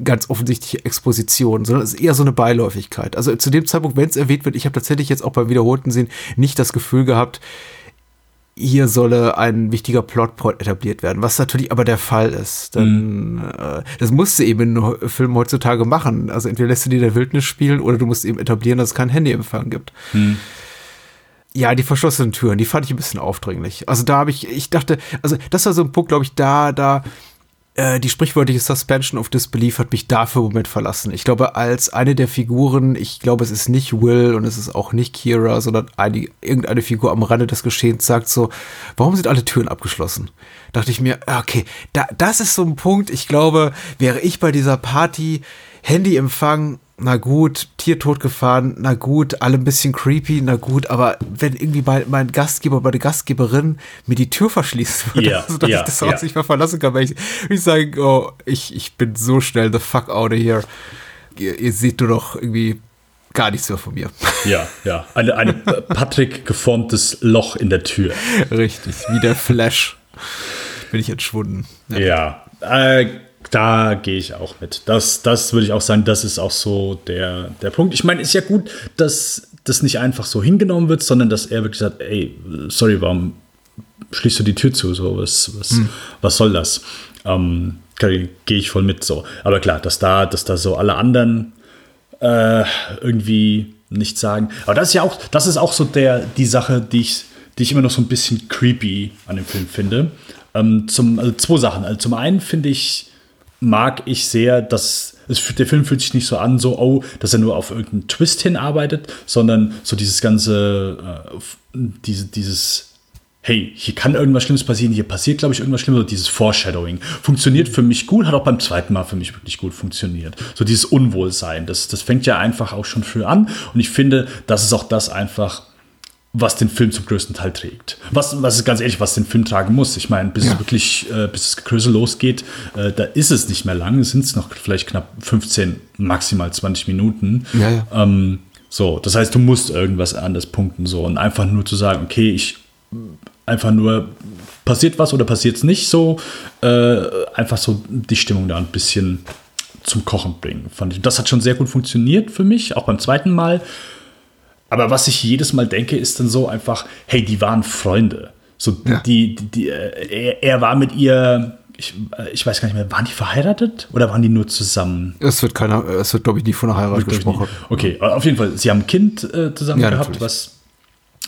ganz offensichtliche Exposition, sondern es ist eher so eine Beiläufigkeit. Also zu dem Zeitpunkt, wenn es erwähnt wird, ich habe tatsächlich jetzt auch beim wiederholten Sehen nicht das Gefühl gehabt, hier solle ein wichtiger Plotpoint etabliert werden, was natürlich aber der Fall ist. Dann, mhm. äh, das musst du eben in Filmen heutzutage machen. Also entweder lässt du dir der Wildnis spielen oder du musst eben etablieren, dass es keinen Handyempfang gibt. Mhm. Ja, die verschlossenen Türen, die fand ich ein bisschen aufdringlich. Also da habe ich, ich dachte, also das war so ein Punkt, glaube ich, da, da äh, die sprichwörtliche Suspension of Disbelief hat mich dafür im Moment verlassen. Ich glaube, als eine der Figuren, ich glaube, es ist nicht Will und es ist auch nicht Kira, sondern eine, irgendeine Figur am Rande des Geschehens sagt so, warum sind alle Türen abgeschlossen? Dachte ich mir, ah, okay, da, das ist so ein Punkt, ich glaube, wäre ich bei dieser Party Handyempfang na gut, Tier totgefahren, na gut, alle ein bisschen creepy, na gut, aber wenn irgendwie bei, mein Gastgeber, meine Gastgeberin mir die Tür verschließt würde, yeah, also dass yeah, ich das Haus yeah. nicht mehr verlassen kann, weil ich, ich sage, oh, ich, ich bin so schnell the fuck out of here. Ihr, ihr seht nur noch irgendwie gar nichts mehr von mir. Ja, ja. Ein eine Patrick geformtes Loch in der Tür. Richtig, wie der Flash bin ich entschwunden. Ja, ja äh, da gehe ich auch mit. Das, das würde ich auch sagen, das ist auch so der, der Punkt. Ich meine, ist ja gut, dass das nicht einfach so hingenommen wird, sondern dass er wirklich sagt, ey, sorry, warum schließt du die Tür zu? So, was, was, hm. was soll das? Ähm, Gehe ich voll mit so. Aber klar, dass da, dass da so alle anderen äh, irgendwie nichts sagen. Aber das ist ja auch, das ist auch so der, die Sache, die ich, die ich immer noch so ein bisschen creepy an dem Film finde. Ähm, zum, also zwei Sachen. Also zum einen finde ich, mag ich sehr, dass es, der Film fühlt sich nicht so an, so, oh, dass er nur auf irgendeinen Twist hinarbeitet, sondern so dieses ganze, äh, diese, dieses, hey, hier kann irgendwas Schlimmes passieren, hier passiert, glaube ich, irgendwas Schlimmes, dieses Foreshadowing. Funktioniert für mich gut, hat auch beim zweiten Mal für mich wirklich gut funktioniert. So dieses Unwohlsein, das, das fängt ja einfach auch schon früh an und ich finde, das ist auch das einfach, was den Film zum größten Teil trägt. Was, was ist ganz ehrlich, was den Film tragen muss. Ich meine, bis ja. es wirklich, äh, bis das Gekrösel losgeht, äh, da ist es nicht mehr lang. Es sind noch vielleicht knapp 15, maximal 20 Minuten. Ja, ja. Ähm, so, das heißt, du musst irgendwas anders punkten. So, und einfach nur zu sagen, okay, ich einfach nur passiert was oder passiert es nicht so, äh, einfach so die Stimmung da ein bisschen zum Kochen bringen. Fand ich. Das hat schon sehr gut funktioniert für mich, auch beim zweiten Mal. Aber was ich jedes Mal denke, ist dann so einfach, hey, die waren Freunde. So, ja. die, die, die er, er, war mit ihr, ich, ich, weiß gar nicht mehr, waren die verheiratet oder waren die nur zusammen? Es wird keiner, es wird, glaube ich, nie von einer Heirat gesprochen. Okay, auf jeden Fall, sie haben ein Kind äh, zusammen ja, gehabt, natürlich. was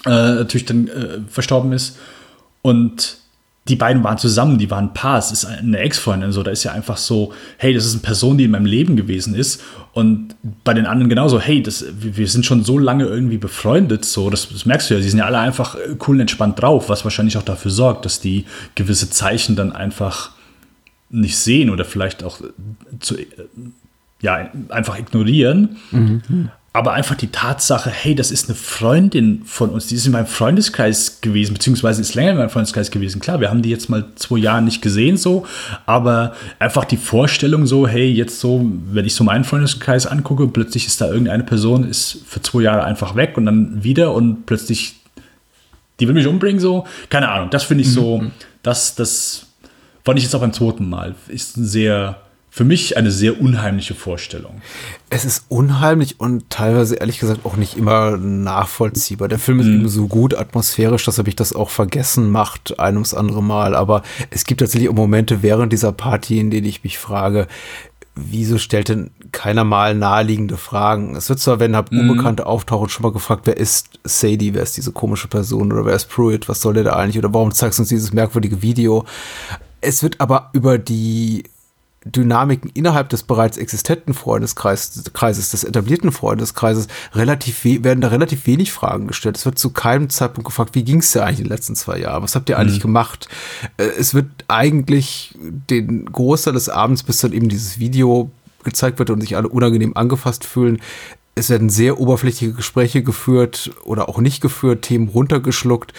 äh, natürlich dann äh, verstorben ist. Und die beiden waren zusammen, die waren ein Paar, es ist eine Ex-Freundin, so, da ist ja einfach so, hey, das ist eine Person, die in meinem Leben gewesen ist. Und bei den anderen genauso, hey, das, wir sind schon so lange irgendwie befreundet, so, das, das merkst du ja, sie sind ja alle einfach cool und entspannt drauf, was wahrscheinlich auch dafür sorgt, dass die gewisse Zeichen dann einfach nicht sehen oder vielleicht auch zu, ja, einfach ignorieren. Mhm aber einfach die Tatsache, hey, das ist eine Freundin von uns, die ist in meinem Freundeskreis gewesen, beziehungsweise ist länger in meinem Freundeskreis gewesen. Klar, wir haben die jetzt mal zwei Jahre nicht gesehen, so, aber einfach die Vorstellung so, hey, jetzt so, wenn ich so meinen Freundeskreis angucke, plötzlich ist da irgendeine Person, ist für zwei Jahre einfach weg und dann wieder und plötzlich, die will mich umbringen, so, keine Ahnung, das finde ich so, mhm. das, das fand ich jetzt auch beim zweiten Mal, ist ein sehr, für mich eine sehr unheimliche Vorstellung. Es ist unheimlich und teilweise ehrlich gesagt auch nicht immer nachvollziehbar. Der Film ist mhm. eben so gut atmosphärisch, dass er mich das auch vergessen macht, ein ums andere Mal. Aber es gibt tatsächlich auch Momente während dieser Party, in denen ich mich frage, wieso stellt denn keiner mal naheliegende Fragen? Es wird zwar, wenn halt mhm. Unbekannte auftauchen, schon mal gefragt, wer ist Sadie, wer ist diese komische Person oder wer ist Pruitt, was soll der da eigentlich oder warum zeigst du uns dieses merkwürdige Video? Es wird aber über die Dynamiken innerhalb des bereits existenten Freundeskreises, des etablierten Freundeskreises, relativ werden da relativ wenig Fragen gestellt. Es wird zu keinem Zeitpunkt gefragt, wie ging es dir eigentlich in den letzten zwei Jahren? Was habt ihr eigentlich mhm. gemacht? Äh, es wird eigentlich den Großteil des Abends, bis dann eben dieses Video gezeigt wird und sich alle unangenehm angefasst fühlen, es werden sehr oberflächliche Gespräche geführt oder auch nicht geführt, Themen runtergeschluckt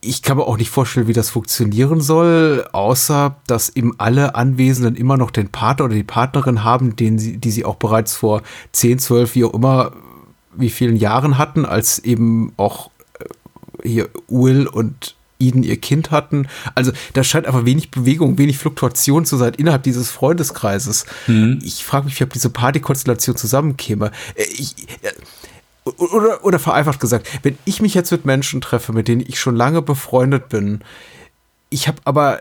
ich kann mir auch nicht vorstellen, wie das funktionieren soll, außer dass eben alle Anwesenden immer noch den Partner oder die Partnerin haben, den sie, die sie auch bereits vor 10, 12, wie auch immer, wie vielen Jahren hatten, als eben auch äh, hier Will und Eden ihr Kind hatten. Also da scheint einfach wenig Bewegung, wenig Fluktuation zu sein innerhalb dieses Freundeskreises. Mhm. Ich frage mich, ob diese Partykonstellation zusammenkäme. Äh, ich, äh, oder, oder vereinfacht gesagt, wenn ich mich jetzt mit Menschen treffe, mit denen ich schon lange befreundet bin, ich habe aber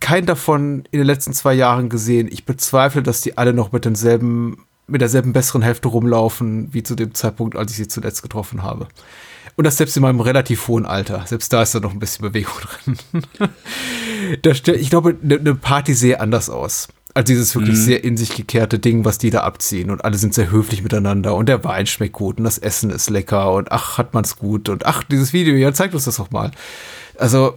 keinen davon in den letzten zwei Jahren gesehen. Ich bezweifle, dass die alle noch mit denselben, mit derselben besseren Hälfte rumlaufen, wie zu dem Zeitpunkt, als ich sie zuletzt getroffen habe. Und das selbst in meinem relativ hohen Alter. Selbst da ist da noch ein bisschen Bewegung drin. da stell, ich glaube, eine ne Party sehe anders aus. Also dieses wirklich mhm. sehr in sich gekehrte Ding, was die da abziehen. Und alle sind sehr höflich miteinander und der Wein schmeckt gut und das Essen ist lecker und ach, hat man's gut und ach, dieses Video, ja, zeigt uns das doch mal. Also,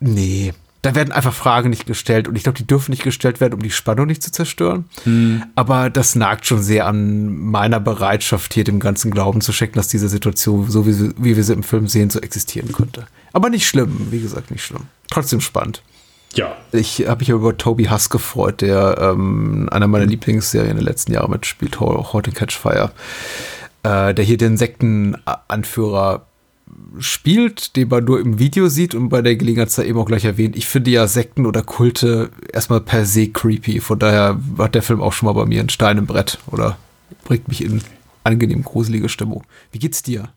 nee. Da werden einfach Fragen nicht gestellt und ich glaube, die dürfen nicht gestellt werden, um die Spannung nicht zu zerstören. Mhm. Aber das nagt schon sehr an meiner Bereitschaft, hier dem ganzen Glauben zu schenken, dass diese Situation, so wie, wie wir sie im Film sehen, so existieren könnte. Aber nicht schlimm, wie gesagt, nicht schlimm. Trotzdem spannend. Ja. Ich habe mich über Toby Huss gefreut, der ähm, einer meiner Lieblingsserien der letzten Jahre mitspielt, Hot and Catch Fire. Äh, der hier den Sektenanführer spielt, den man nur im Video sieht und bei der Gelegenheit eben auch gleich erwähnt. Ich finde ja Sekten oder Kulte erstmal per se creepy. Von daher hat der Film auch schon mal bei mir ein Stein im Brett oder bringt mich in angenehm gruselige Stimmung. Wie geht's dir?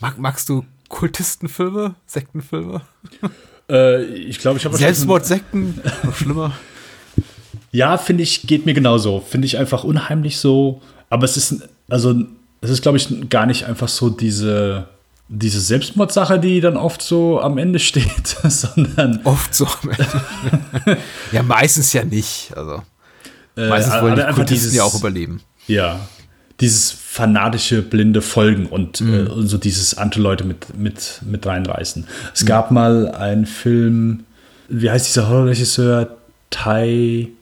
Mag, magst du Kultistenfilme, Sektenfilme? Äh, ich glaube, ich habe Selbstmordsekten, noch schlimmer. Ja, finde ich, geht mir genauso. Finde ich einfach unheimlich so. Aber es ist, also, es ist, glaube ich, gar nicht einfach so diese, diese Selbstmordsache, die dann oft so am Ende steht, sondern. Oft so am Ende. ja, meistens ja nicht. Also. Äh, meistens wollen die Kultisten dieses, ja auch überleben. Ja, dieses fanatische, blinde Folgen und, mhm. äh, und so dieses andere Leute mit, mit, mit reinreißen. Es mhm. gab mal einen Film, wie heißt dieser Horrorregisseur? Ty.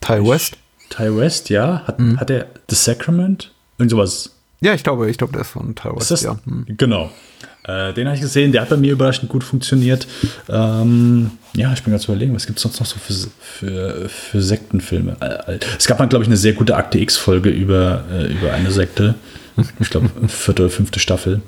Ty West? Ty West, ja. Hat, mhm. hat er The Sacrament? Irgend sowas. Ja, ich glaube, ich glaube, der ist von Ty West, das, ja. Mhm. Genau. Äh, den habe ich gesehen, der hat bei mir überraschend gut funktioniert. Ähm, ja, ich bin gerade zu überlegen, was gibt es sonst noch so für, für, für Sektenfilme? Äh, es gab mal, glaube ich, eine sehr gute Akte X-Folge über, äh, über eine Sekte. Ich glaube, vierte oder fünfte Staffel.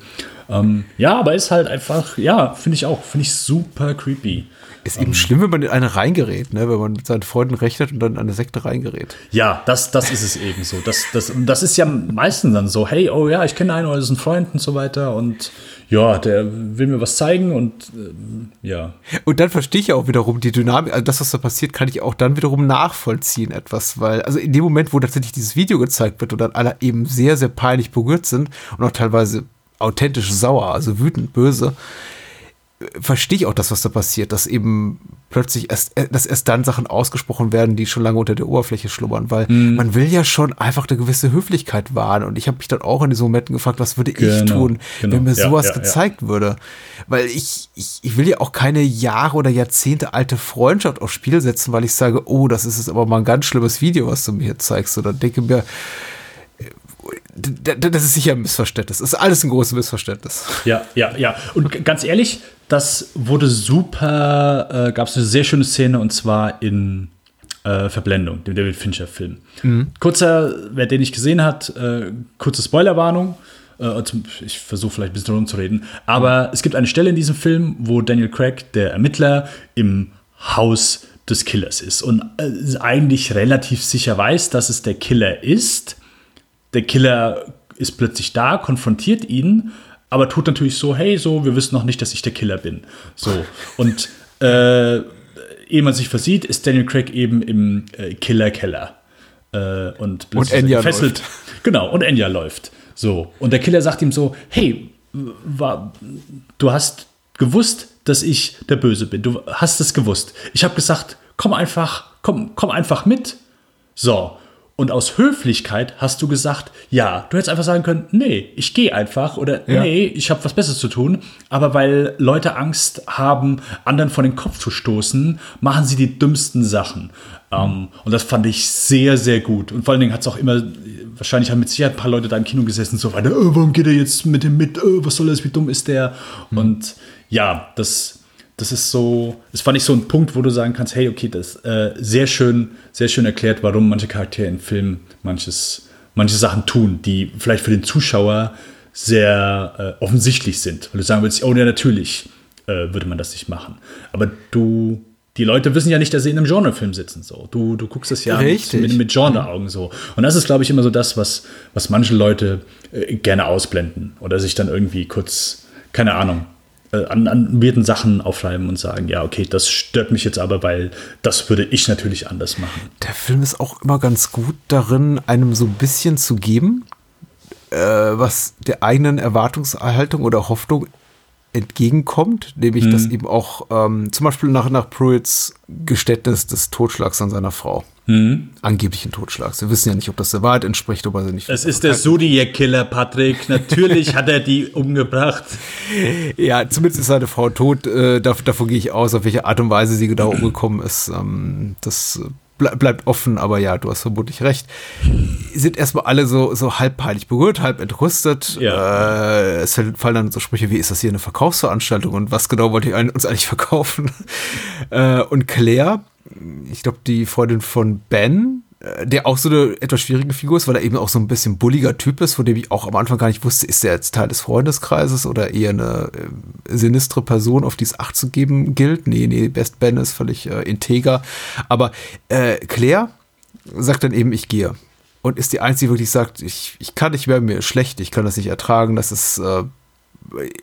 Ähm, ja, aber ist halt einfach, ja, finde ich auch, finde ich super creepy. Ist eben schlimm, wenn man in eine reingerät, ne? wenn man mit seinen Freunden rechnet und dann in eine Sekte reingerät. Ja, das, das ist es eben so. Das, das, das ist ja meistens dann so, hey, oh ja, ich kenne einen oder das ist ein Freund und so weiter und ja, der will mir was zeigen und äh, ja. Und dann verstehe ich auch wiederum die Dynamik, also das, was da passiert, kann ich auch dann wiederum nachvollziehen etwas, weil, also in dem Moment, wo tatsächlich dieses Video gezeigt wird und dann alle eben sehr, sehr peinlich berührt sind und auch teilweise authentisch sauer, also wütend, böse, verstehe ich auch das, was da passiert, dass eben plötzlich erst, äh, dass erst dann Sachen ausgesprochen werden, die schon lange unter der Oberfläche schlummern, weil mm. man will ja schon einfach eine gewisse Höflichkeit wahren. Und ich habe mich dann auch in diesen Momenten gefragt, was würde genau, ich tun, genau. wenn mir ja, sowas ja, gezeigt ja. würde? Weil ich, ich, ich will ja auch keine Jahre oder Jahrzehnte alte Freundschaft aufs Spiel setzen, weil ich sage, oh, das ist jetzt aber mal ein ganz schlimmes Video, was du mir hier zeigst. Oder denke mir, das ist sicher ein Missverständnis. Das ist alles ein großes Missverständnis. Ja, ja, ja. Und ganz ehrlich, das wurde super, äh, gab es eine sehr schöne Szene und zwar in äh, Verblendung, dem David Fincher-Film. Mhm. Kurzer, wer den nicht gesehen hat, äh, kurze Spoilerwarnung. Äh, ich versuche vielleicht ein bisschen rumzureden. Aber es gibt eine Stelle in diesem Film, wo Daniel Craig, der Ermittler, im Haus des Killers ist und äh, eigentlich relativ sicher weiß, dass es der Killer ist. Der Killer ist plötzlich da, konfrontiert ihn aber tut natürlich so, hey, so, wir wissen noch nicht, dass ich der Killer bin. So. Und äh, ehe man sich versieht, ist Daniel Craig eben im äh, Killer-Keller. Äh, und und Enya gefesselt. Läuft. Genau, und Enya läuft. So. Und der Killer sagt ihm so, hey, war, du hast gewusst, dass ich der Böse bin. Du hast es gewusst. Ich habe gesagt, komm einfach, komm, komm einfach mit. So. Und aus Höflichkeit hast du gesagt, ja, du hättest einfach sagen können, nee, ich gehe einfach oder ja. nee, ich habe was Besseres zu tun. Aber weil Leute Angst haben, anderen vor den Kopf zu stoßen, machen sie die dümmsten Sachen. Mhm. Um, und das fand ich sehr, sehr gut. Und vor allen Dingen hat es auch immer, wahrscheinlich haben mit Sicherheit ein paar Leute da im Kino gesessen, so weiter, oh, warum geht er jetzt mit dem mit, oh, was soll das, wie dumm ist der? Mhm. Und ja, das, das ist so, das fand ich so ein Punkt, wo du sagen kannst, hey, okay, das äh, sehr schön, sehr schön erklärt, warum manche Charaktere in Filmen manches, manche Sachen tun, die vielleicht für den Zuschauer sehr äh, offensichtlich sind. Weil du sagen willst, oh ja, natürlich äh, würde man das nicht machen. Aber du, die Leute wissen ja nicht, dass sie in einem Genrefilm sitzen. So. Du, du guckst es ja mit, mit, mit Genreaugen so. Und das ist, glaube ich, immer so das, was, was manche Leute äh, gerne ausblenden oder sich dann irgendwie kurz, keine Ahnung, äh, an, an weirden Sachen aufschreiben und sagen, ja, okay, das stört mich jetzt aber, weil das würde ich natürlich anders machen. Der Film ist auch immer ganz gut darin, einem so ein bisschen zu geben, äh, was der eigenen Erwartungshaltung oder Hoffnung entgegenkommt, nämlich mhm. dass eben auch ähm, zum Beispiel nach, nach Pruitts Geständnis des Totschlags an seiner Frau. Mhm. Angeblichen Totschlags. Wir wissen ja nicht, ob das der Wahrheit entspricht, ob er sie nicht. Es ist der Zodiac-Killer, Patrick. Natürlich hat er die umgebracht. Ja, zumindest ist seine Frau tot. Äh, davon gehe ich aus, auf welche Art und Weise sie genau umgekommen ist. Ähm, das ble bleibt offen, aber ja, du hast vermutlich recht. Sind erstmal alle so, so halb peinlich berührt, halb entrüstet. Ja. Äh, es fallen dann so Sprüche wie, ist das hier eine Verkaufsveranstaltung und was genau wollte ich uns eigentlich verkaufen? äh, und Claire, ich glaube, die Freundin von Ben, der auch so eine etwas schwierige Figur ist, weil er eben auch so ein bisschen bulliger Typ ist, von dem ich auch am Anfang gar nicht wusste, ist er jetzt Teil des Freundeskreises oder eher eine äh, sinistre Person, auf die es Acht zu geben gilt. Nee, nee, Best Ben ist völlig äh, integer. Aber äh, Claire sagt dann eben, ich gehe. Und ist die Einzige, die wirklich sagt, ich, ich kann nicht mehr, mir schlecht, ich kann das nicht ertragen, das ist äh,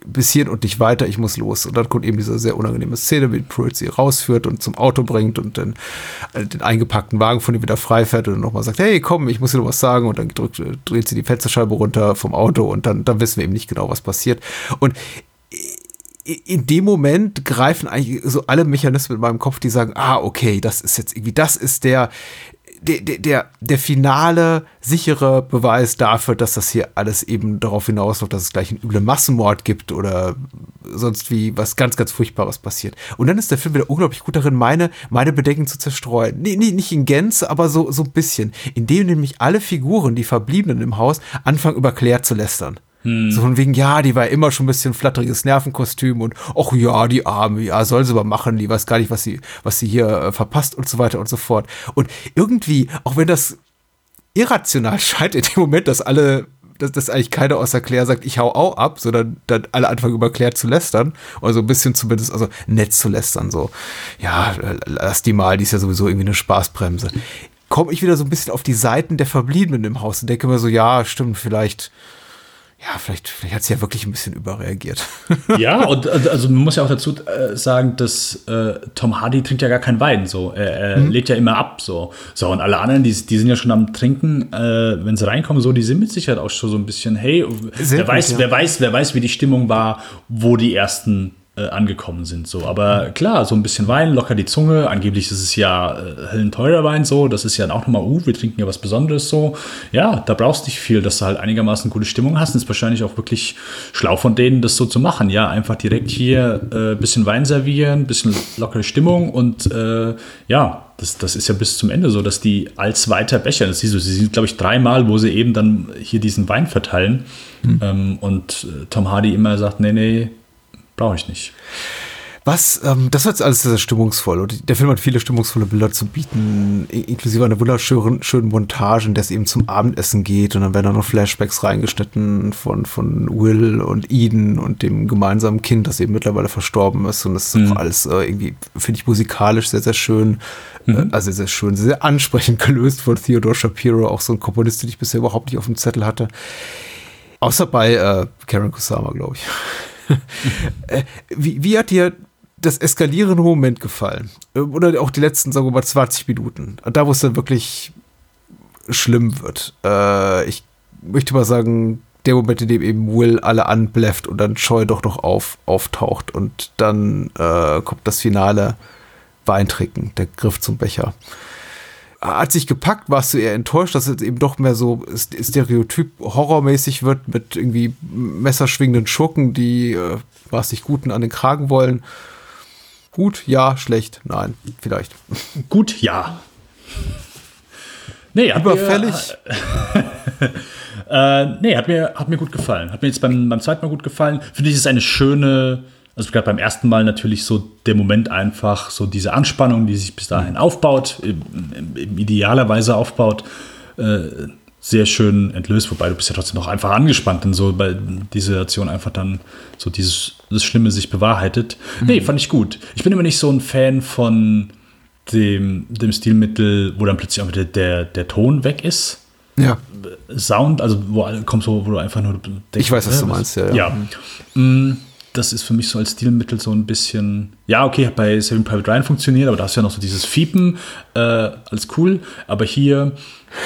bis hierhin und nicht weiter, ich muss los. Und dann kommt eben diese sehr unangenehme Szene, wie Pruitt sie rausführt und zum Auto bringt und dann äh, den eingepackten Wagen von ihm wieder freifährt und nochmal sagt, hey, komm, ich muss dir noch was sagen. Und dann drückt, dreht sie die Fensterscheibe runter vom Auto und dann, dann wissen wir eben nicht genau, was passiert. Und in dem Moment greifen eigentlich so alle Mechanismen in meinem Kopf, die sagen, ah, okay, das ist jetzt irgendwie, das ist der, der, der, der finale, sichere Beweis dafür, dass das hier alles eben darauf hinausläuft, dass es gleich einen üblen Massenmord gibt oder sonst wie was ganz, ganz Furchtbares passiert. Und dann ist der Film wieder unglaublich gut darin, meine, meine Bedenken zu zerstreuen. Nee, nee, nicht in Gänze, aber so, so ein bisschen. Indem nämlich alle Figuren, die Verbliebenen im Haus, anfangen über Claire zu lästern. Hm. So von wegen, ja, die war immer schon ein bisschen flatteriges Nervenkostüm und ach ja, die Arme, ja, soll sie aber machen, die weiß gar nicht, was sie, was sie hier äh, verpasst und so weiter und so fort. Und irgendwie, auch wenn das irrational scheint in dem Moment, dass alle, dass, dass eigentlich keiner außer Claire sagt, ich hau auch ab, sondern dann alle anfangen über Claire zu lästern. Oder so ein bisschen zumindest, also nett zu lästern, so, ja, lass die mal, die ist ja sowieso irgendwie eine Spaßbremse. Komme ich wieder so ein bisschen auf die Seiten der Verbliebenen im Haus und denke mir so, ja, stimmt, vielleicht ja, vielleicht, vielleicht hat sie ja wirklich ein bisschen überreagiert. Ja, und also man muss ja auch dazu äh, sagen, dass äh, Tom Hardy trinkt ja gar keinen Wein, so. Er, er mhm. legt ja immer ab, so. So, und alle anderen, die, die sind ja schon am Trinken, äh, wenn sie reinkommen, so, die sind mit Sicherheit auch schon so ein bisschen, hey, wer weiß, ja. wer weiß, wer weiß, wie die Stimmung war, wo die ersten äh, angekommen sind. So. Aber klar, so ein bisschen Wein, locker die Zunge. Angeblich ist es ja äh, hellen teurer Wein so. Das ist ja auch nochmal, uh, wir trinken ja was Besonderes so. Ja, da brauchst du nicht viel, dass du halt einigermaßen gute Stimmung hast. Und ist wahrscheinlich auch wirklich schlau von denen, das so zu machen. Ja, einfach direkt hier ein äh, bisschen Wein servieren, bisschen lockere Stimmung und äh, ja, das, das ist ja bis zum Ende so, dass die als weiter Becher, das siehst du, sie sind, glaube ich, dreimal, wo sie eben dann hier diesen Wein verteilen. Mhm. Ähm, und äh, Tom Hardy immer sagt, nee, nee, Brauche ich nicht. Was, ähm, das wird alles sehr stimmungsvoll. Und der Film hat viele stimmungsvolle Bilder zu bieten, inklusive einer wunderschönen schönen Montage, in der es eben zum Abendessen geht. Und dann werden da noch Flashbacks reingeschnitten von, von Will und Eden und dem gemeinsamen Kind, das eben mittlerweile verstorben ist. Und das ist mhm. auch alles äh, irgendwie, finde ich, musikalisch sehr, sehr schön. Mhm. Äh, also sehr schön, sehr ansprechend gelöst von Theodore Shapiro, auch so ein Komponist, den ich bisher überhaupt nicht auf dem Zettel hatte. Außer bei äh, Karen Kusama, glaube ich. Äh, wie, wie hat dir das eskalierende Moment gefallen? Äh, oder auch die letzten, sagen wir mal, 20 Minuten? Da, wo es dann wirklich schlimm wird. Äh, ich möchte mal sagen, der Moment, in dem eben Will alle anbläfft und dann Scheu doch noch auf, auftaucht und dann äh, kommt das finale Weintrinken, der Griff zum Becher hat sich gepackt, warst du eher enttäuscht, dass es eben doch mehr so Stereotyp horrormäßig wird mit irgendwie messerschwingenden Schurken, die äh, was sich Guten an den Kragen wollen. Gut, ja, schlecht, nein, vielleicht. Gut, ja. Nee, hat Überfällig. Mir, äh, nee, hat mir, hat mir gut gefallen. Hat mir jetzt beim, beim zweiten Mal gut gefallen. Finde ich, es ist eine schöne, Also gerade beim ersten Mal natürlich so der Moment einfach, so diese Anspannung, die sich bis dahin aufbaut, im, im, im idealerweise aufbaut, äh, sehr schön entlöst, wobei du bist ja trotzdem noch einfach angespannt, denn so bei die Situation einfach dann so dieses das Schlimme sich bewahrheitet. Mhm. Nee, fand ich gut. Ich bin immer nicht so ein Fan von dem, dem Stilmittel, wo dann plötzlich auch der, der, der Ton weg ist. Ja. Sound, also wo kommt so, wo du einfach nur denkst, Ich weiß, was du meinst, ja. Ja. ja. Mhm. Das ist für mich so als Stilmittel so ein bisschen, ja, okay, hat bei Saving Private Ryan funktioniert, aber da hast du ja noch so dieses Fiepen, äh, alles cool. Aber hier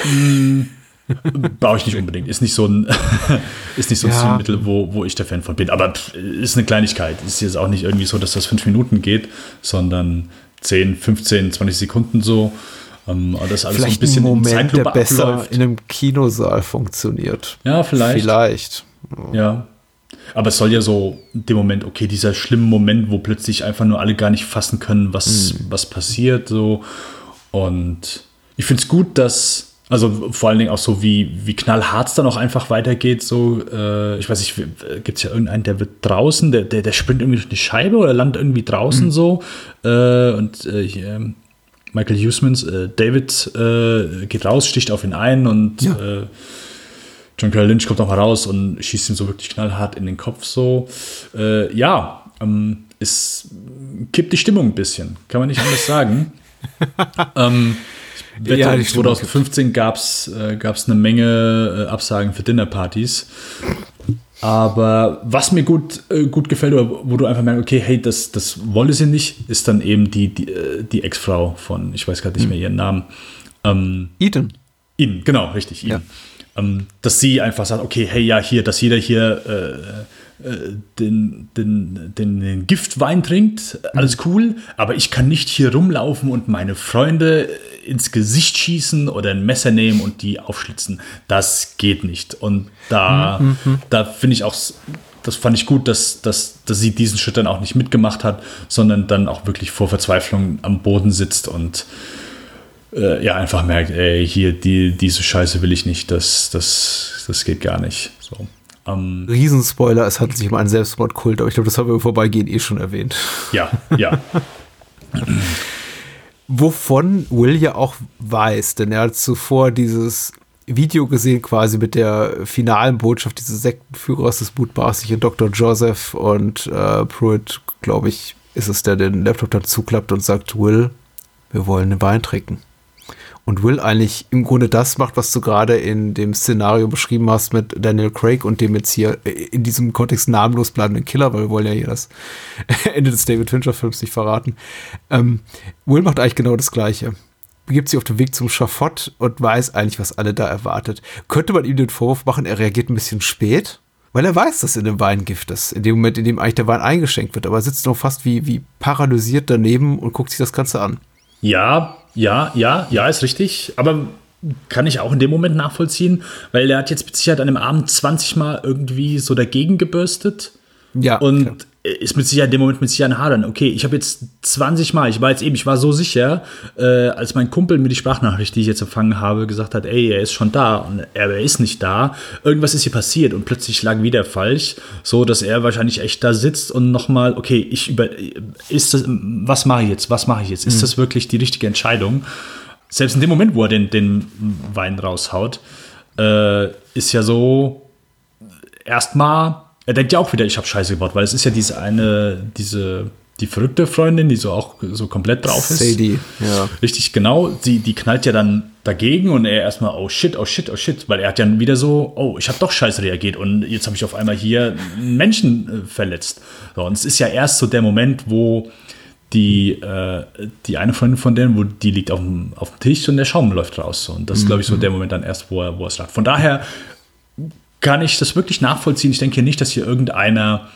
mh, Brauche ich nicht unbedingt. Ist nicht so ein, ist nicht so ein ja. Stilmittel, wo, wo ich der Fan von bin. Aber ist eine Kleinigkeit. Ist jetzt auch nicht irgendwie so, dass das fünf Minuten geht, sondern 10, 15, 20 Sekunden so. Ähm, das alles vielleicht so ein bisschen ein Moment, der besser abläuft. in einem Kinosaal funktioniert. Ja, vielleicht. Vielleicht. Ja. Aber es soll ja so dem Moment, okay, dieser schlimme Moment, wo plötzlich einfach nur alle gar nicht fassen können, was, mhm. was passiert, so. Und ich finde es gut, dass also vor allen Dingen auch so, wie, wie knallhart es dann auch einfach weitergeht. So, äh, ich weiß nicht, gibt es ja irgendeinen, der wird draußen, der, der, der springt irgendwie durch die Scheibe oder landet irgendwie draußen mhm. so. Äh, und äh, hier, Michael Huseman's, äh, David äh, geht raus, sticht auf ihn ein und ja. Äh, John Carroll Lynch kommt auch mal raus und schießt ihm so wirklich knallhart in den Kopf. So, ja, ähm, es kippt die Stimmung ein bisschen, kann man nicht anders sagen. ähm, Wette, ja, 2015 gab es äh, gab's eine Menge äh, Absagen für Dinnerpartys. Aber was mir gut, äh, gut gefällt, oder wo du einfach merkst, okay, hey, das, das wolle sie nicht, ist dann eben die, die, äh, die Ex-Frau von, ich weiß gerade nicht mehr ihren Namen. Ähm, Eden. Eden, genau, richtig, Eden. Ja. Ähm, dass sie einfach sagt, okay, hey, ja, hier, dass jeder hier äh, äh, den, den, den, den, Giftwein trinkt, alles cool, aber ich kann nicht hier rumlaufen und meine Freunde ins Gesicht schießen oder ein Messer nehmen und die aufschlitzen. Das geht nicht. Und da, mhm. mhm. da finde ich auch, das fand ich gut, dass, dass, dass sie diesen Schritt dann auch nicht mitgemacht hat, sondern dann auch wirklich vor Verzweiflung am Boden sitzt und äh, ja, einfach merkt, ey, hier, die, diese Scheiße will ich nicht, das, das, das geht gar nicht. So. Ähm, Riesenspoiler, es handelt sich um einen Selbstmordkult, aber ich glaube, das haben wir im Vorbeigehen eh schon erwähnt. Ja, ja. Wovon Will ja auch weiß, denn er hat zuvor dieses Video gesehen, quasi mit der finalen Botschaft dieses Sektenführers des mutmaßlichen Dr. Joseph und äh, Pruitt, glaube ich, ist es, der den Laptop dann zuklappt und sagt, Will, wir wollen den Wein trinken und Will eigentlich im Grunde das macht, was du gerade in dem Szenario beschrieben hast mit Daniel Craig und dem jetzt hier äh, in diesem Kontext namenlos bleibenden Killer, weil wir wollen ja hier das Ende des David Fincher-Films nicht verraten. Ähm, Will macht eigentlich genau das Gleiche. Begibt sich auf den Weg zum Schafott und weiß eigentlich, was alle da erwartet. Könnte man ihm den Vorwurf machen, er reagiert ein bisschen spät? Weil er weiß, dass in dem Wein Gift ist. In dem Moment, in dem eigentlich der Wein eingeschenkt wird. Aber er sitzt noch fast wie, wie paralysiert daneben und guckt sich das Ganze an. Ja, ja, ja, ja, ist richtig. Aber kann ich auch in dem Moment nachvollziehen, weil er hat jetzt mit Sicherheit an dem Abend 20 Mal irgendwie so dagegen gebürstet. Ja. Und klar. Ist mit Sicherheit in dem Moment mit Sicherheit ein Hadern. Okay, ich habe jetzt 20 Mal, ich war jetzt eben, ich war so sicher, äh, als mein Kumpel mir die Sprachnachricht, die ich jetzt empfangen habe, gesagt hat, ey, er ist schon da und er, ist nicht da. Irgendwas ist hier passiert und plötzlich lag wieder falsch, so dass er wahrscheinlich echt da sitzt und nochmal, okay, ich über, ist das, was mache ich jetzt, was mache ich jetzt? Ist mhm. das wirklich die richtige Entscheidung? Selbst in dem Moment, wo er den, den Wein raushaut, äh, ist ja so erstmal er denkt ja auch wieder, ich habe Scheiße gebaut, weil es ist ja diese eine, diese, die verrückte Freundin, die so auch so komplett drauf ist. Sadie, ja. Richtig, genau. Die, die knallt ja dann dagegen und er erstmal, oh shit, oh shit, oh shit, weil er hat ja wieder so, oh, ich habe doch scheiße reagiert und jetzt habe ich auf einmal hier einen Menschen äh, verletzt. So, und es ist ja erst so der Moment, wo die, äh, die eine Freundin von denen, wo die liegt auf dem, auf dem Tisch und der Schaum läuft raus. Und das ist, glaube ich, so mhm. der Moment dann erst, wo er, wo er es lag. Von daher kann ich das wirklich nachvollziehen. Ich denke nicht, dass hier irgendeiner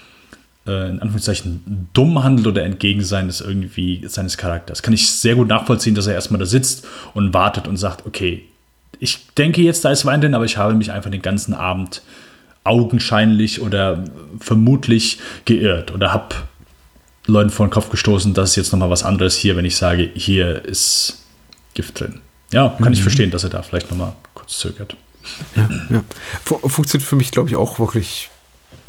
äh, in Anführungszeichen dumm handelt oder entgegen seines irgendwie seines Charakters. Kann ich sehr gut nachvollziehen, dass er erstmal da sitzt und wartet und sagt, okay, ich denke jetzt, da ist Wein drin, aber ich habe mich einfach den ganzen Abend augenscheinlich oder vermutlich geirrt oder habe Leuten vor den Kopf gestoßen, das ist jetzt nochmal was anderes hier, wenn ich sage, hier ist Gift drin. Ja, kann mhm. ich verstehen, dass er da vielleicht nochmal kurz zögert. Ja, ja. Funktioniert für mich, glaube ich, auch wirklich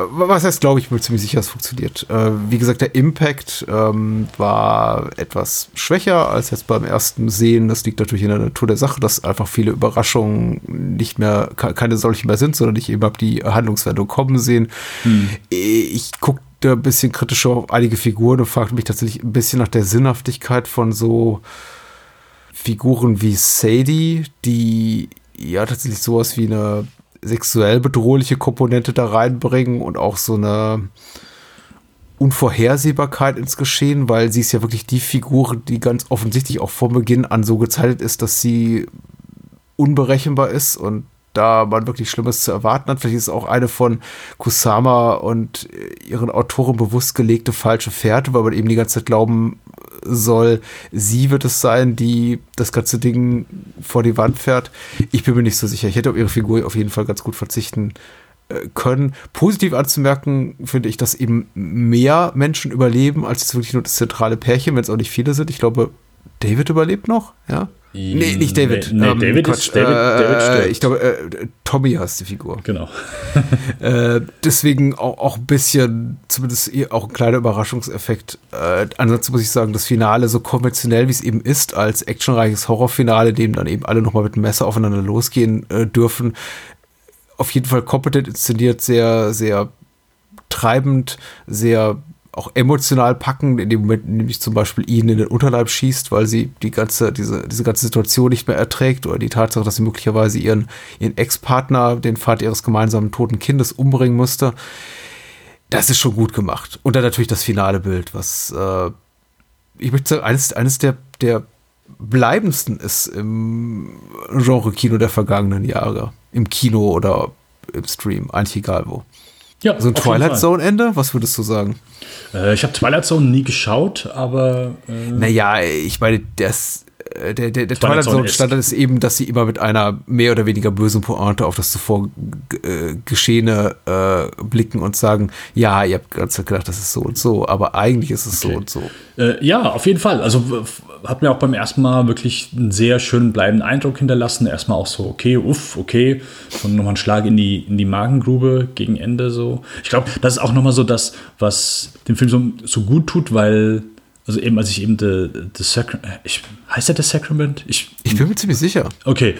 was heißt, glaube ich, bin ziemlich sicher, es funktioniert. Äh, wie gesagt, der Impact ähm, war etwas schwächer als jetzt beim ersten Sehen. Das liegt natürlich in der Natur der Sache, dass einfach viele Überraschungen nicht mehr, keine solche mehr sind, sondern ich eben habe die Handlungswendung kommen sehen. Hm. Ich gucke da ein bisschen kritischer auf einige Figuren und frage mich tatsächlich ein bisschen nach der Sinnhaftigkeit von so Figuren wie Sadie, die ja tatsächlich sowas wie eine sexuell bedrohliche Komponente da reinbringen und auch so eine Unvorhersehbarkeit ins Geschehen, weil sie ist ja wirklich die Figur, die ganz offensichtlich auch von Beginn an so gezeichnet ist, dass sie unberechenbar ist und da man wirklich Schlimmes zu erwarten hat. Vielleicht ist es auch eine von Kusama und ihren Autoren bewusst gelegte falsche Fährte, weil man eben die ganze Zeit glauben soll, sie wird es sein, die das ganze Ding vor die Wand fährt. Ich bin mir nicht so sicher. Ich hätte auf ihre Figur auf jeden Fall ganz gut verzichten äh, können. Positiv anzumerken finde ich, dass eben mehr Menschen überleben, als jetzt wirklich nur das zentrale Pärchen, wenn es auch nicht viele sind. Ich glaube, David überlebt noch, ja. Nee, nicht David. Nee, ähm, David, Quatsch, ist, David, äh, David Ich glaube, äh, Tommy heißt die Figur. Genau. äh, deswegen auch, auch ein bisschen, zumindest auch ein kleiner Überraschungseffekt. Äh, ansonsten muss ich sagen, das Finale, so konventionell wie es eben ist, als actionreiches Horrorfinale, dem dann eben alle nochmal mit dem Messer aufeinander losgehen äh, dürfen, auf jeden Fall kompetent inszeniert, sehr, sehr treibend, sehr auch emotional packen, in dem Moment nämlich zum Beispiel ihn in den Unterleib schießt, weil sie die ganze, diese, diese ganze Situation nicht mehr erträgt oder die Tatsache, dass sie möglicherweise ihren, ihren Ex-Partner, den Vater ihres gemeinsamen toten Kindes, umbringen musste. Das ist schon gut gemacht. Und dann natürlich das finale Bild, was äh, ich möchte sagen, eines, eines der, der bleibendsten ist im Genre-Kino der vergangenen Jahre. Im Kino oder im Stream, eigentlich egal wo. Ja, so ein Twilight Zone-Ende, was würdest du sagen? Äh, ich habe Twilight Zone nie geschaut, aber. Äh naja, ich meine, das, der, der, der Twilight Zone Standard ist eben, dass sie immer mit einer mehr oder weniger bösen Pointe auf das zuvor äh, Geschehene äh, blicken und sagen, ja, ihr habt ganz gedacht, das ist so und so, aber eigentlich ist es okay. so und so. Äh, ja, auf jeden Fall. Also hat mir auch beim ersten Mal wirklich einen sehr schönen bleibenden Eindruck hinterlassen. Erstmal auch so, okay, uff, okay. Und nochmal ein Schlag in die, in die Magengrube gegen Ende so. Ich glaube, das ist auch nochmal so das, was dem Film so, so gut tut, weil also eben, als ich eben The, the Sacrament, heißt der The Sacrament? Ich, ich bin mir ziemlich sicher. Okay.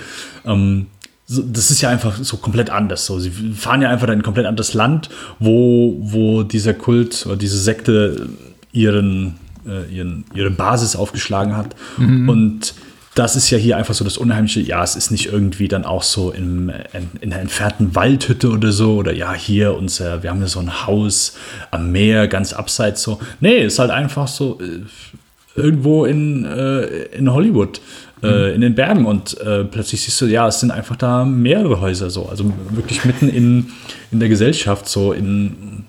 Ähm, so, das ist ja einfach so komplett anders. So, sie fahren ja einfach in ein komplett anderes Land, wo, wo dieser Kult oder diese Sekte ihren, äh, ihren, ihre Basis aufgeschlagen hat. Mhm. Und das ist ja hier einfach so das Unheimliche. Ja, es ist nicht irgendwie dann auch so in, in, in einer entfernten Waldhütte oder so. Oder ja, hier unser, wir haben ja so ein Haus am Meer, ganz abseits so. Nee, ist halt einfach so äh, irgendwo in, äh, in Hollywood. Äh, mhm. in den Bergen und äh, plötzlich siehst du, ja, es sind einfach da mehrere Häuser so, also wirklich mitten in, in der Gesellschaft, so in,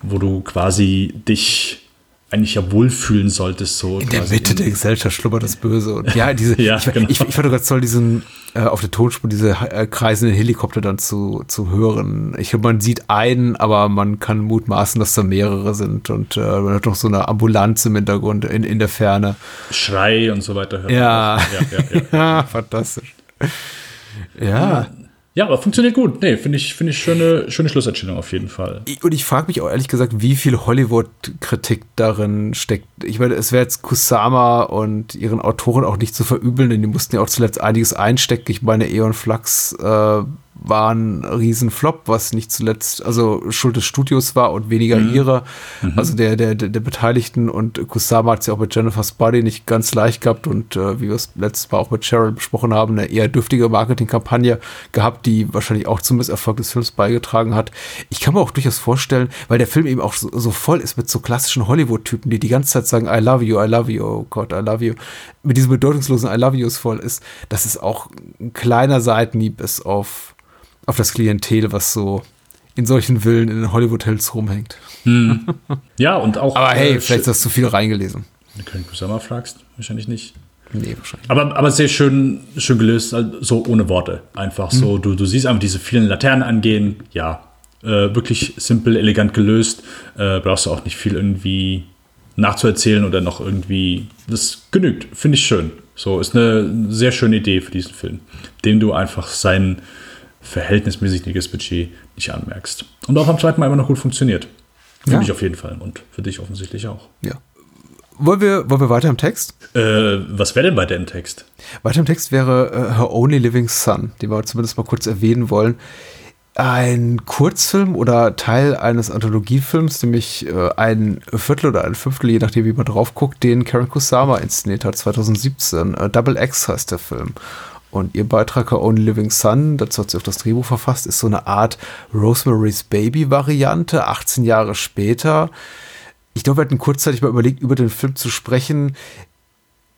wo du quasi dich eigentlich ja wohlfühlen solltest. So in der Mitte in der Gesellschaft schlummert das Böse. Und ja, diese, ja, ich, genau. ich, ich fand ganz toll, diesen äh, auf der Tonspur diese äh, kreisenden Helikopter dann zu, zu hören. Ich glaube, man sieht einen, aber man kann mutmaßen, dass da mehrere sind und äh, man hat noch so eine Ambulanz im Hintergrund in, in der Ferne. Schrei und so weiter. Ja. Ja, ja, ja. ja, fantastisch. Ja. Ja, aber funktioniert gut. Nee, finde ich, finde ich schöne, schöne Schlusserzählung auf jeden Fall. Und ich frage mich auch ehrlich gesagt, wie viel Hollywood-Kritik darin steckt. Ich meine, es wäre jetzt Kusama und ihren Autoren auch nicht zu verübeln, denn die mussten ja auch zuletzt einiges einstecken. Ich meine, Eon Flux äh, war ein Riesenflop, was nicht zuletzt also Schuld des Studios war und weniger mhm. ihrer, mhm. also der, der, der Beteiligten und Kusama hat es ja auch mit Jennifer's Body nicht ganz leicht gehabt und äh, wie wir es letztes Mal auch mit Cheryl besprochen haben, eine eher dürftige Marketingkampagne gehabt, die wahrscheinlich auch zum Misserfolg des Films beigetragen hat. Ich kann mir auch durchaus vorstellen, weil der Film eben auch so, so voll ist mit so klassischen Hollywood-Typen, die die ganze Zeit sagen, I love you, I love you, oh Gott, I love you, mit diesem bedeutungslosen I love yous voll ist, dass es auch ein kleiner Seitenhieb ist auf auf das Klientel, was so in solchen Villen in den Hollywood-Hotels rumhängt. Hm. Ja, und auch. Aber hey, äh, vielleicht hast du viel reingelesen. Wenn du Köln Sommer fragst, wahrscheinlich nicht. Nee, wahrscheinlich. Aber, aber sehr schön, schön gelöst, also so ohne Worte. Einfach hm. so. Du, du siehst einfach diese vielen Laternen angehen. Ja, äh, wirklich simpel, elegant gelöst. Äh, brauchst du auch nicht viel irgendwie nachzuerzählen oder noch irgendwie. Das genügt. Finde ich schön. So, ist eine sehr schöne Idee für diesen Film, dem du einfach seinen verhältnismäßig niedriges Budget nicht anmerkst. Und auch am zweiten Mal immer noch gut funktioniert. Für Ja. mich auf jeden Fall und für dich offensichtlich auch. Ja. Wollen wir, wollen wir weiter im Text? Äh, was wäre denn weiter im Text? Weiter im Text wäre äh, Her Only Living Son, den wir zumindest mal kurz erwähnen wollen. Ein Kurzfilm oder Teil eines Anthologiefilms, nämlich äh, ein Viertel oder ein Fünftel, je nachdem, wie man drauf guckt, den Karen Kusama inszeniert hat, 2017. Äh, Double X heißt der Film. Und ihr Beitrag Her Only Living Son, dazu hat sie auch das Drehbuch verfasst, ist so eine Art Rosemary's Baby-Variante, 18 Jahre später. Ich glaube, wir hatten kurzzeitig mal überlegt, über den Film zu sprechen.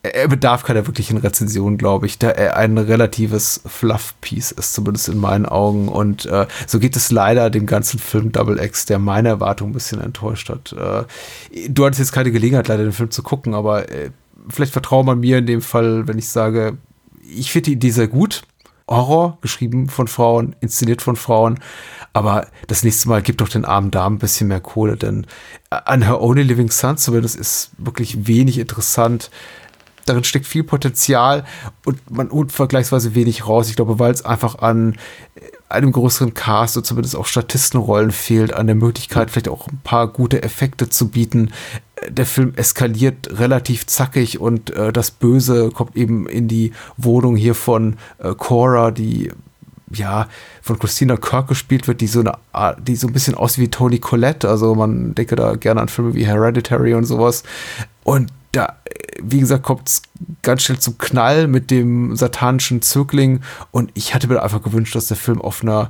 Er bedarf keiner wirklichen Rezension, glaube ich, da er ein relatives Fluff-Piece ist, zumindest in meinen Augen. Und äh, so geht es leider dem ganzen Film Double X, der meine Erwartung ein bisschen enttäuscht hat. Äh, du hattest jetzt keine Gelegenheit, leider den Film zu gucken, aber äh, vielleicht vertraue man mir in dem Fall, wenn ich sage, ich finde die Idee sehr gut. Horror, geschrieben von Frauen, inszeniert von Frauen. Aber das nächste Mal gibt doch den armen Damen ein bisschen mehr Kohle, denn an Her Only Living Son zumindest ist wirklich wenig interessant. Darin steckt viel Potenzial und man holt vergleichsweise wenig raus. Ich glaube, weil es einfach an einem größeren Cast und zumindest auch Statistenrollen fehlt, an der Möglichkeit, vielleicht auch ein paar gute Effekte zu bieten. Der Film eskaliert relativ zackig und äh, das Böse kommt eben in die Wohnung hier von äh, Cora, die ja, von Christina Kirk gespielt wird, die so eine die so ein bisschen aussieht wie Toni Collette. Also man denke da gerne an Filme wie Hereditary und sowas. Und da, wie gesagt, kommt es ganz schnell zum Knall mit dem satanischen Zögling. Und ich hatte mir einfach gewünscht, dass der Film auf einer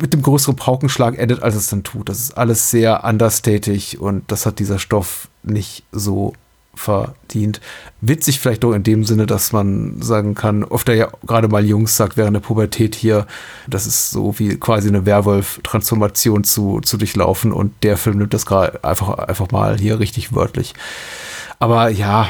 mit dem größeren Paukenschlag endet, als es dann tut. Das ist alles sehr understatig und das hat dieser Stoff nicht so verdient. Witzig vielleicht auch in dem Sinne, dass man sagen kann, oft ja gerade mal Jungs sagt während der Pubertät hier, das ist so wie quasi eine Werwolf-Transformation zu, zu durchlaufen und der Film nimmt das gerade einfach, einfach mal hier richtig wörtlich. Aber ja,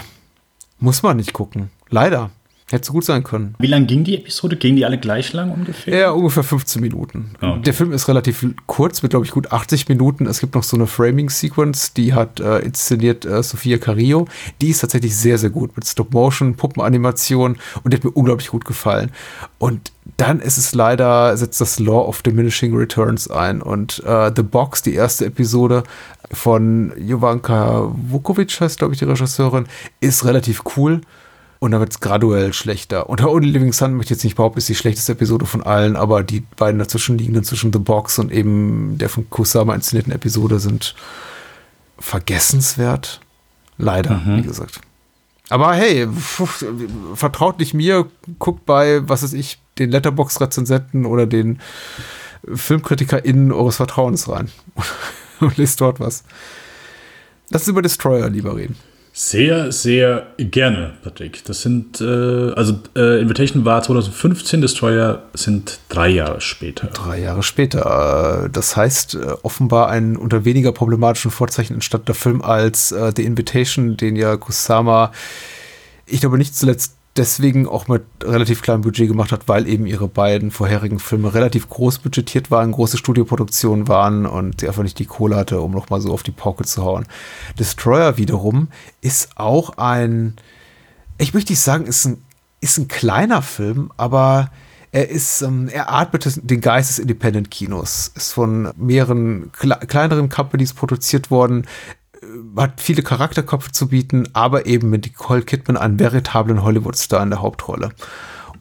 muss man nicht gucken. Leider. Hätte so gut sein können. Wie lang ging die Episode? Gingen die alle gleich lang ungefähr? Ja, ungefähr 15 Minuten. Okay. Der Film ist relativ kurz, mit glaube ich gut 80 Minuten. Es gibt noch so eine Framing-Sequence, die hat äh, inszeniert äh, Sofia Carrillo. Die ist tatsächlich sehr, sehr gut mit Stop-Motion, Puppenanimation und die hat mir unglaublich gut gefallen. Und dann ist es leider, setzt das Law of Diminishing Returns ein und äh, The Box, die erste Episode von Jovanka Vukovic, heißt glaube ich die Regisseurin, ist relativ cool. Und dann wird es graduell schlechter. Und Her Only Living Sun möchte ich jetzt nicht behaupten, ist die schlechteste Episode von allen, aber die beiden dazwischenliegenden zwischen The Box und eben der von Kusama inszenierten Episode sind vergessenswert. Leider, wie gesagt. Aber hey, vertraut nicht mir, guckt bei, was weiß ich, den Letterbox-Rezensenten oder den FilmkritikerInnen eures Vertrauens rein. und lest dort was. Lass uns über Destroyer lieber reden. Sehr, sehr gerne, Patrick. Das sind, äh, also äh, Invitation war 2015, Destroyer sind drei Jahre später. Drei Jahre später. Äh, Das heißt, äh, offenbar ein unter weniger problematischen Vorzeichen entstandener Film als äh, The Invitation, den ja Kusama, ich glaube nicht zuletzt deswegen auch mit relativ kleinem Budget gemacht hat, weil eben ihre beiden vorherigen Filme relativ groß budgetiert waren, große Studioproduktionen waren und sie einfach nicht die Kohle hatte, um nochmal so auf die Pauke zu hauen. Destroyer wiederum ist auch ein, ich möchte nicht sagen, ist ein, ist ein kleiner Film, aber er ist, ähm, er atmet den Geist des Independent-Kinos, ist von mehreren kle kleineren Companies produziert worden, hat viele Charakterköpfe zu bieten, aber eben mit Nicole Kidman einen veritablen Hollywood-Star in der Hauptrolle.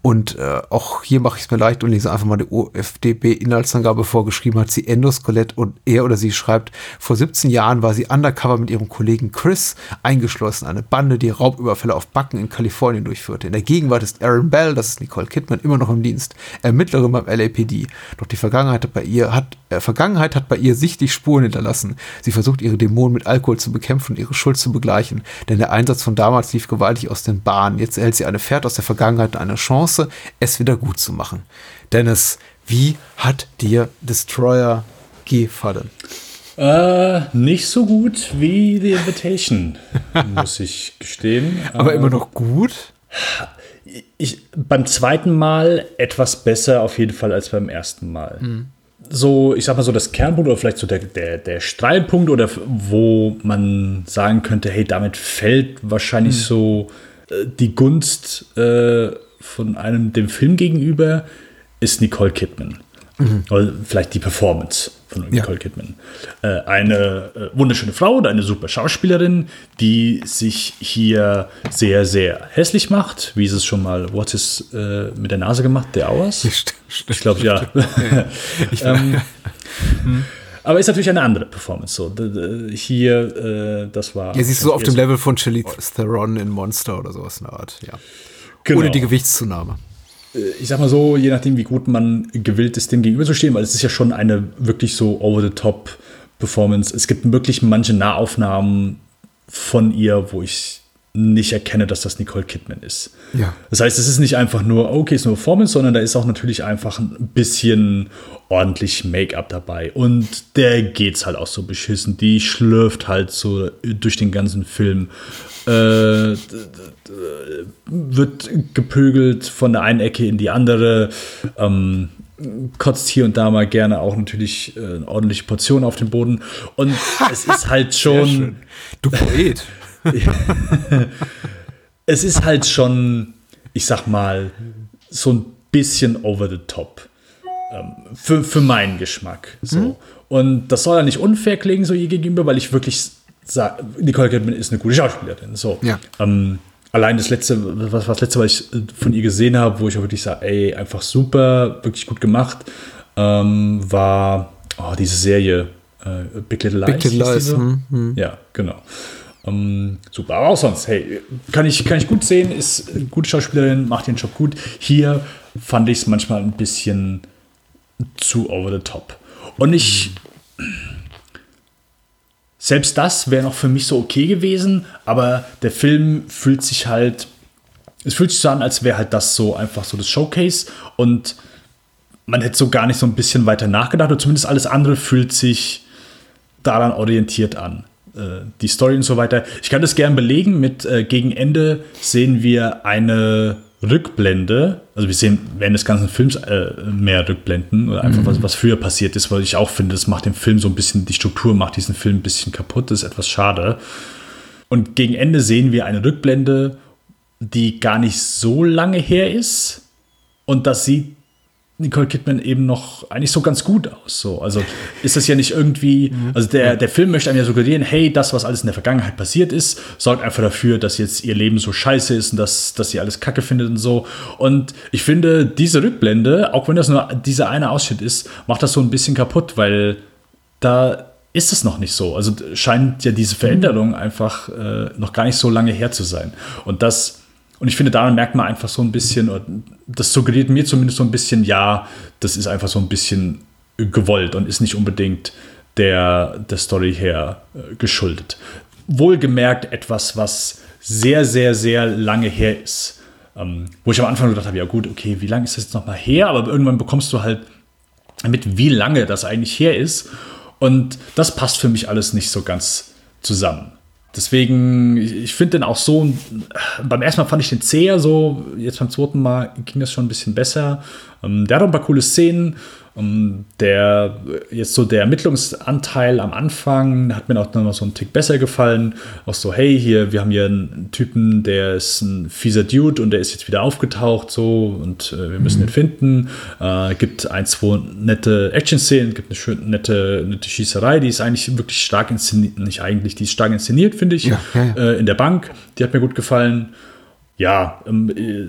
Und äh, auch hier mache ich es mir leicht und lese einfach mal die OFDB-Inhaltsangabe vorgeschrieben hat sie Endoskelett und er oder sie schreibt, vor 17 Jahren war sie undercover mit ihrem Kollegen Chris eingeschlossen, eine Bande, die Raubüberfälle auf Backen in Kalifornien durchführte. In der Gegenwart ist Aaron Bell, das ist Nicole Kidman, immer noch im Dienst, Ermittlerin beim LAPD. Doch die Vergangenheit hat bei ihr, hat, äh, Vergangenheit hat bei ihr sichtlich Spuren hinterlassen. Sie versucht ihre Dämonen mit Alkohol zu bekämpfen und ihre Schuld zu begleichen, denn der Einsatz von damals lief gewaltig aus den Bahnen. Jetzt erhält sie eine Fährt aus der Vergangenheit eine Chance, es wieder gut zu machen. Dennis, wie hat dir Destroyer gefallen? Äh, nicht so gut wie The Invitation, muss ich gestehen. Aber Äh, immer noch gut? ich, beim zweiten Mal etwas besser auf jeden Fall als beim ersten Mal. So, ich sag mal so, das Kernpunkt oder vielleicht so der, der, der Streitpunkt oder wo man sagen könnte, hey, damit fällt wahrscheinlich so äh, die Gunst äh, von einem dem Film gegenüber, ist Nicole Kidman. Oder vielleicht die Performance von Nicole Ja. Kidman. Äh, eine äh, wunderschöne Frau und eine super Schauspielerin, die sich hier sehr, sehr hässlich macht, wie es schon mal, wo hat sie es äh, mit der Nase gemacht? Der Auers? Ich glaube, ja. ähm, aber ist natürlich eine andere Performance. So. Hier, äh, das war. Ja, siehst du so auf dem Level von Charlize Theron in Monster oder sowas in der Art, ja. Genau. Ohne die Gewichtszunahme. ich sag mal so, je nachdem, wie gut man gewillt ist, dem gegenüberzustehen, weil es ist ja schon eine wirklich so over-the-top-Performance. Es gibt wirklich manche Nahaufnahmen von ihr, wo ich nicht erkenne, dass das Nicole Kidman ist. Ja. Das heißt, es ist nicht einfach nur, okay, es ist eine Performance, sondern da ist auch natürlich einfach ein bisschen ordentlich Make-up dabei. Und der geht's halt auch so beschissen. Die schlürft halt so durch den ganzen Film. Äh, wird geprügelt von der einen Ecke in die andere. Ähm, kotzt hier und da mal gerne auch natürlich äh, eine ordentliche Portion auf den Boden. Und es ist halt schon Du Poet. es ist halt schon, ich sag mal, so ein bisschen over the top. Ähm, für, für meinen Geschmack. So. Und das soll ja nicht unfair klingen, so ihr gegenüber, weil ich wirklich sage, Nicole Kidman ist eine gute Schauspielerin. So. Ja. Ähm, allein das letzte, was, was letzte, was ich äh, von ihr gesehen habe, wo ich auch wirklich sage, ey, einfach super, wirklich gut gemacht, ähm, war oh, diese Serie äh, Big Little Lies. Big Little Lies, so? hm, Ja, genau. Ähm, super, aber auch sonst, hey, kann ich, kann ich gut sehen, ist eine gute Schauspielerin, macht den Job gut. Hier fand ich es manchmal ein bisschen zu over the top. Und ich, selbst das wäre noch für mich so okay gewesen, aber der Film fühlt sich halt, es fühlt sich so an, als wäre halt das so einfach so das Showcase und man hätte so gar nicht so ein bisschen weiter nachgedacht oder zumindest alles andere fühlt sich daran orientiert an. Äh, Die Story und so weiter. Ich kann das gern belegen mit äh, gegen Ende sehen wir eine Rückblende. Also wir sehen während des ganzen Films äh, mehr Rückblenden oder einfach was, was früher passiert ist, weil ich auch finde, das macht dem Film so ein bisschen, die Struktur macht diesen Film ein bisschen kaputt, das ist etwas schade. Und gegen Ende sehen wir eine Rückblende, die gar nicht so lange her ist. Und das sieht Nicole Kidman eben noch eigentlich so ganz gut aus. So. Also ist das ja nicht irgendwie, also der, der Film möchte einem ja suggerieren, hey, das, was alles in der Vergangenheit passiert ist, sorgt einfach dafür, dass jetzt ihr Leben so scheiße ist und dass, dass sie alles Kacke findet und so. Und ich finde, diese Rückblende, auch wenn das nur dieser eine Ausschnitt ist, macht das so ein bisschen kaputt, weil da ist es noch nicht so. Also scheint ja diese Veränderung einfach äh, noch gar nicht so lange her zu sein. Und das, und ich finde, daran merkt man einfach so ein bisschen, das suggeriert mir zumindest so ein bisschen, ja, das ist einfach so ein bisschen gewollt und ist nicht unbedingt der, der Story her äh, geschuldet. Wohlgemerkt etwas, was sehr, sehr, sehr lange her ist. Ähm, wo ich am Anfang gedacht habe, ja gut, okay, wie lange ist das jetzt noch mal her? Aber irgendwann bekommst du halt mit, wie lange das eigentlich her ist. Und das passt für mich alles nicht so ganz zusammen. Deswegen, ich, finde den auch so, beim ersten Mal fand ich den zäher so, jetzt beim zweiten Mal ging das schon ein bisschen besser. Ähm, der hat auch ein paar coole Szenen. Ähm, der, jetzt so der Ermittlungsanteil am Anfang hat mir auch noch so einen Tick besser gefallen. Auch so, hey, hier, wir haben hier einen Typen, der ist ein fieser Dude und der ist jetzt wieder aufgetaucht, so, und äh, wir müssen ihn finden. Äh, gibt ein, zwei nette Action-Szenen, gibt eine schöne, nette, nette Schießerei, die ist eigentlich wirklich stark inszeniert, nicht eigentlich, die ist stark inszeniert, finde ich, Ja, ja, ja. Äh, in der Bank. Die hat mir gut gefallen. Ja, ähm, äh,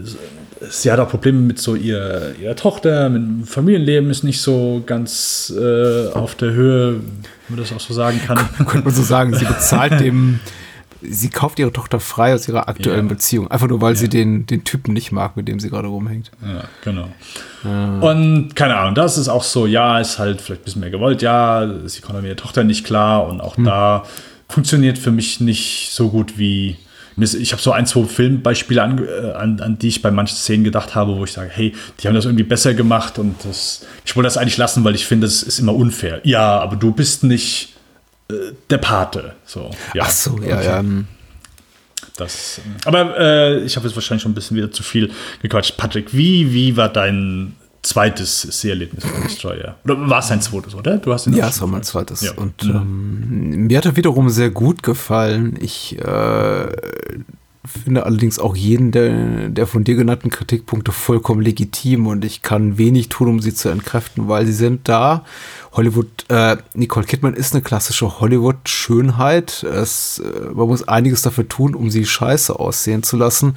sie hat auch Probleme mit so ihr, ihrer Tochter, mit dem Familienleben ist nicht so ganz äh, auf der Höhe, wenn man das auch so sagen kann. Könnte man so sagen, sie bezahlt dem, sie kauft ihre Tochter frei aus ihrer aktuellen Ja. Beziehung. Einfach nur, weil sie den, den Typen nicht mag, mit dem sie gerade rumhängt. Ja, genau. Und keine Ahnung, das ist auch so, ja, ist halt vielleicht ein bisschen mehr gewollt, ja, sie kommt mit ihrer Tochter nicht klar und auch da funktioniert für mich nicht so gut wie. Ich habe so ein, zwei Filmbeispiele, an, äh, an, an die ich bei manchen Szenen gedacht habe, wo ich sage, hey, die haben das irgendwie besser gemacht und das, ich wollte das eigentlich lassen, weil ich finde, das ist immer unfair. Ja, aber du bist nicht äh, der Pate. So, ja. Ach so, ja, Okay. ja. Das, ähm, aber äh, ich habe jetzt wahrscheinlich schon ein bisschen wieder zu viel gequatscht. Patrick, wie, wie war dein zweites Seherlebnis bei Destroyer? Oder war es dein zweites, oder? Du hast ihn Ja, es war mein zweites. Ja. Und ähm, mir hat er wiederum sehr gut gefallen. Ich äh, finde allerdings auch jeden der, der von dir genannten Kritikpunkte vollkommen legitim und ich kann wenig tun, um sie zu entkräften, weil sie sind da. Hollywood, äh, Nicole Kidman ist eine klassische Hollywood-Schönheit. Es, äh, man muss einiges dafür tun, um sie scheiße aussehen zu lassen.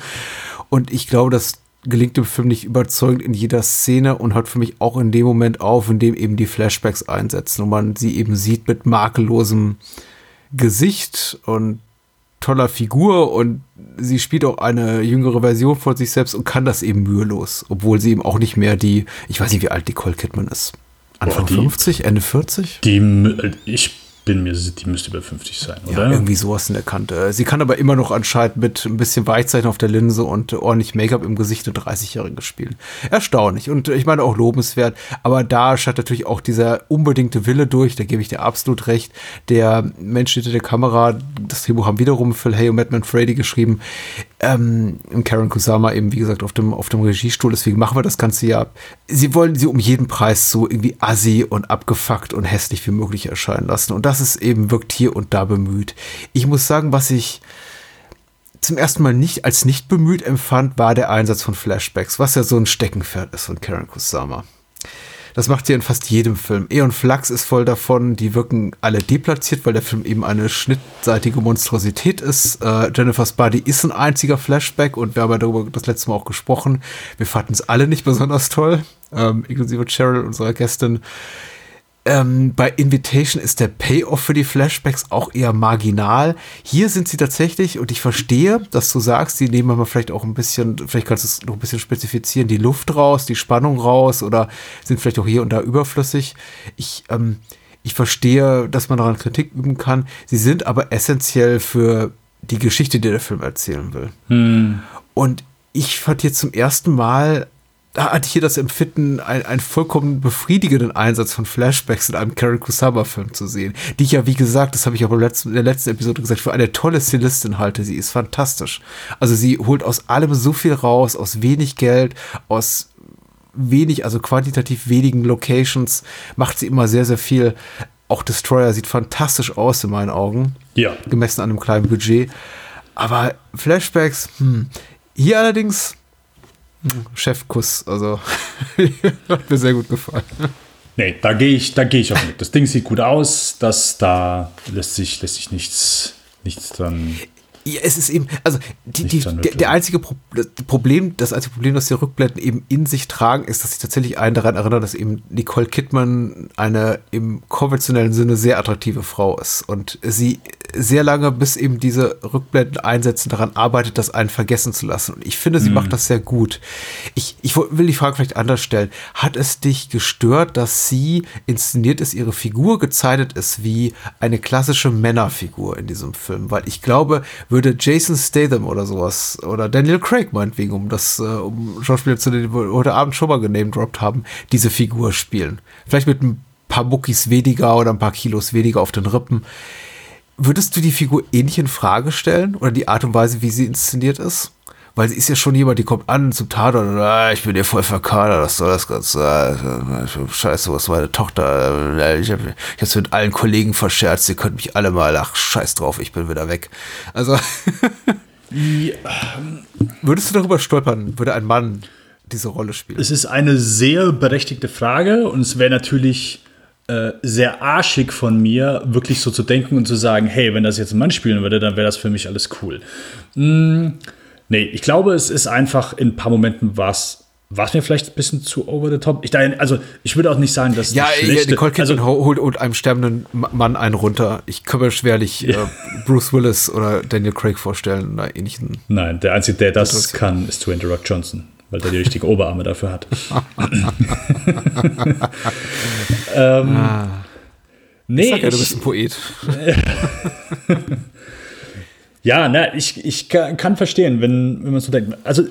Und ich glaube, das gelingt dem Film nicht überzeugend in jeder Szene und hört für mich auch in dem Moment auf, in dem eben die Flashbacks einsetzen und man sie eben sieht mit makellosem Gesicht und toller Figur und sie spielt auch eine jüngere Version von sich selbst und kann das eben mühelos, obwohl sie eben auch nicht mehr die, ich weiß nicht, wie alt Nicole Kidman ist. Anfang Boah, die, 50, Ende 40? Die, ich bin mir die müsste über 50 sein, oder? Ja, irgendwie sowas in der Kante. Sie kann aber immer noch anscheinend mit ein bisschen Weichzeichen auf der Linse und ordentlich Make-up im Gesicht eine 30-Jährige spielen. Erstaunlich und ich meine auch lobenswert, aber da scheint natürlich auch dieser unbedingte Wille durch, da gebe ich dir absolut recht. Der Mensch hinter der Kamera, das Drehbuch haben wiederum Phil Hay und Matt Manfredi geschrieben, ähm, Karen Kusama eben, wie gesagt, auf dem, auf dem Regiestuhl. Deswegen machen wir das Ganze ja. Sie wollen sie um jeden Preis so irgendwie assi und abgefuckt und hässlich wie möglich erscheinen lassen. Und das ist eben, wirkt hier und da bemüht. Ich muss sagen, was ich zum ersten Mal nicht als nicht bemüht empfand, war der Einsatz von Flashbacks, was ja so ein Steckenpferd ist von Karen Kusama. Das macht sie in fast jedem Film. Eon Flux ist voll davon, die wirken alle deplatziert, weil der Film eben eine schnittseitige Monstrosität ist. Äh, Jennifer's Body ist ein einziger Flashback und wir haben ja darüber das letzte Mal auch gesprochen. Wir fanden es alle nicht besonders toll, ähm, inklusive Cheryl, unserer Gästin. Ähm, bei Invitation ist der Payoff für die Flashbacks auch eher marginal. Hier sind sie tatsächlich, und ich verstehe, dass du sagst, die nehmen aber vielleicht auch ein bisschen, vielleicht kannst du es noch ein bisschen spezifizieren, die Luft raus, die Spannung raus oder sind vielleicht auch hier und da überflüssig. Ich, ähm, ich verstehe, dass man daran Kritik üben kann. Sie sind aber essentiell für die Geschichte, die der Film erzählen will. Hm. Und ich fand hier zum ersten Mal da hatte ich hier das Empfinden, einen, vollkommen befriedigenden Einsatz von Flashbacks in einem Karen Kusama-Film zu sehen. Die ich ja, wie gesagt, das habe ich auch in der letzten Episode gesagt, für eine tolle Stilistin halte. Sie ist fantastisch. Also sie holt aus allem so viel raus, aus wenig Geld, aus wenig, also quantitativ wenigen Locations, macht sie immer sehr, sehr viel. Auch Destroyer sieht fantastisch aus in meinen Augen. Ja. Gemessen an einem kleinen Budget. Aber Flashbacks, hm. Hier allerdings Chefkuss. Also hat mir sehr gut gefallen. Nee, da gehe ich, da gehe ich auch mit. Das Ding sieht gut aus, das da lässt sich, lässt sich nichts, nichts dran. Ja, es ist eben, also die, die, der, der, einzige Pro Problem, das einzige Problem, das die Rückblenden eben in sich tragen, ist, dass ich tatsächlich einen daran erinnere, dass eben Nicole Kidman eine im konventionellen Sinne sehr attraktive Frau ist und sie sehr lange, bis eben diese Rückblenden einsetzen, daran arbeitet, das einen vergessen zu lassen. Und ich finde, sie mhm. macht das sehr gut. Ich, ich will die Frage vielleicht anders stellen. Hat es dich gestört, dass sie inszeniert ist, ihre Figur gezeichnet ist wie eine klassische Männerfigur in diesem Film? Weil ich glaube, würde Jason Statham oder sowas oder Daniel Craig meinetwegen, um das, äh, um Schauspieler zu denen wir heute Abend schon mal genamedroppt haben, diese Figur spielen. Vielleicht mit ein paar Muckis weniger oder ein paar Kilos weniger auf den Rippen. Würdest du die Figur ähnlich in Frage stellen oder die Art und Weise, wie sie inszeniert ist? Weil sie ist ja schon jemand, die kommt an zum Tatort und ah, ich bin hier voll verkadert, das soll das Ganze. Äh, scheiße, was meine Tochter. Ich habe es mit allen Kollegen verscherzt, sie können mich alle mal, ach, scheiß drauf, ich bin wieder weg. Also. ja. Würdest du darüber stolpern, würde ein Mann diese Rolle spielen? Es ist eine sehr berechtigte Frage und es wäre natürlich äh, sehr arschig von mir, wirklich so zu denken und zu sagen, hey, wenn das jetzt ein Mann spielen würde, dann wäre das für mich alles cool. Mm Nee, ich glaube, es ist einfach in ein paar Momenten was war es mir vielleicht ein bisschen zu over the top? Ich, also, ich würde auch nicht sagen, dass ja, die schlechte, Nicole Kidman also, holt, holt einem sterbenden Mann einen runter. Ich kann mir schwerlich ja. äh, Bruce Willis oder Daniel Craig vorstellen. Na, ähnlichen Nein, der Einzige, der das kann, ist Dwayne The Rock Johnson, weil der die richtigen Oberarme dafür hat. ähm, ah. Nee, ich sag ja, du bist ein Poet. Ja, na, ich, ich kann, kann verstehen, wenn, wenn man so denkt. Also,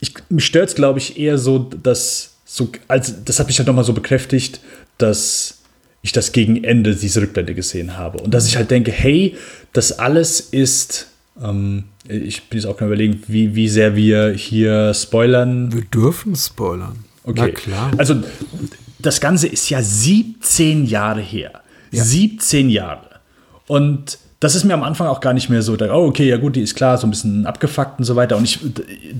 ich, mich stört es, glaube ich, eher so, dass so, also, das hat mich halt nochmal so bekräftigt, dass ich das gegen Ende diese Rückblende gesehen habe. Und dass ich halt denke, hey, das alles ist. Ähm, ich bin jetzt auch gerade überlegen, wie, wie sehr wir hier spoilern. Wir dürfen spoilern. Okay. Na klar. Also, das Ganze ist ja 17 Jahre her. Ja. 17 Jahre. Und das ist mir am Anfang auch gar nicht mehr so, da, oh, okay, ja gut, die ist klar, so ein bisschen abgefuckt und so weiter. Und ich,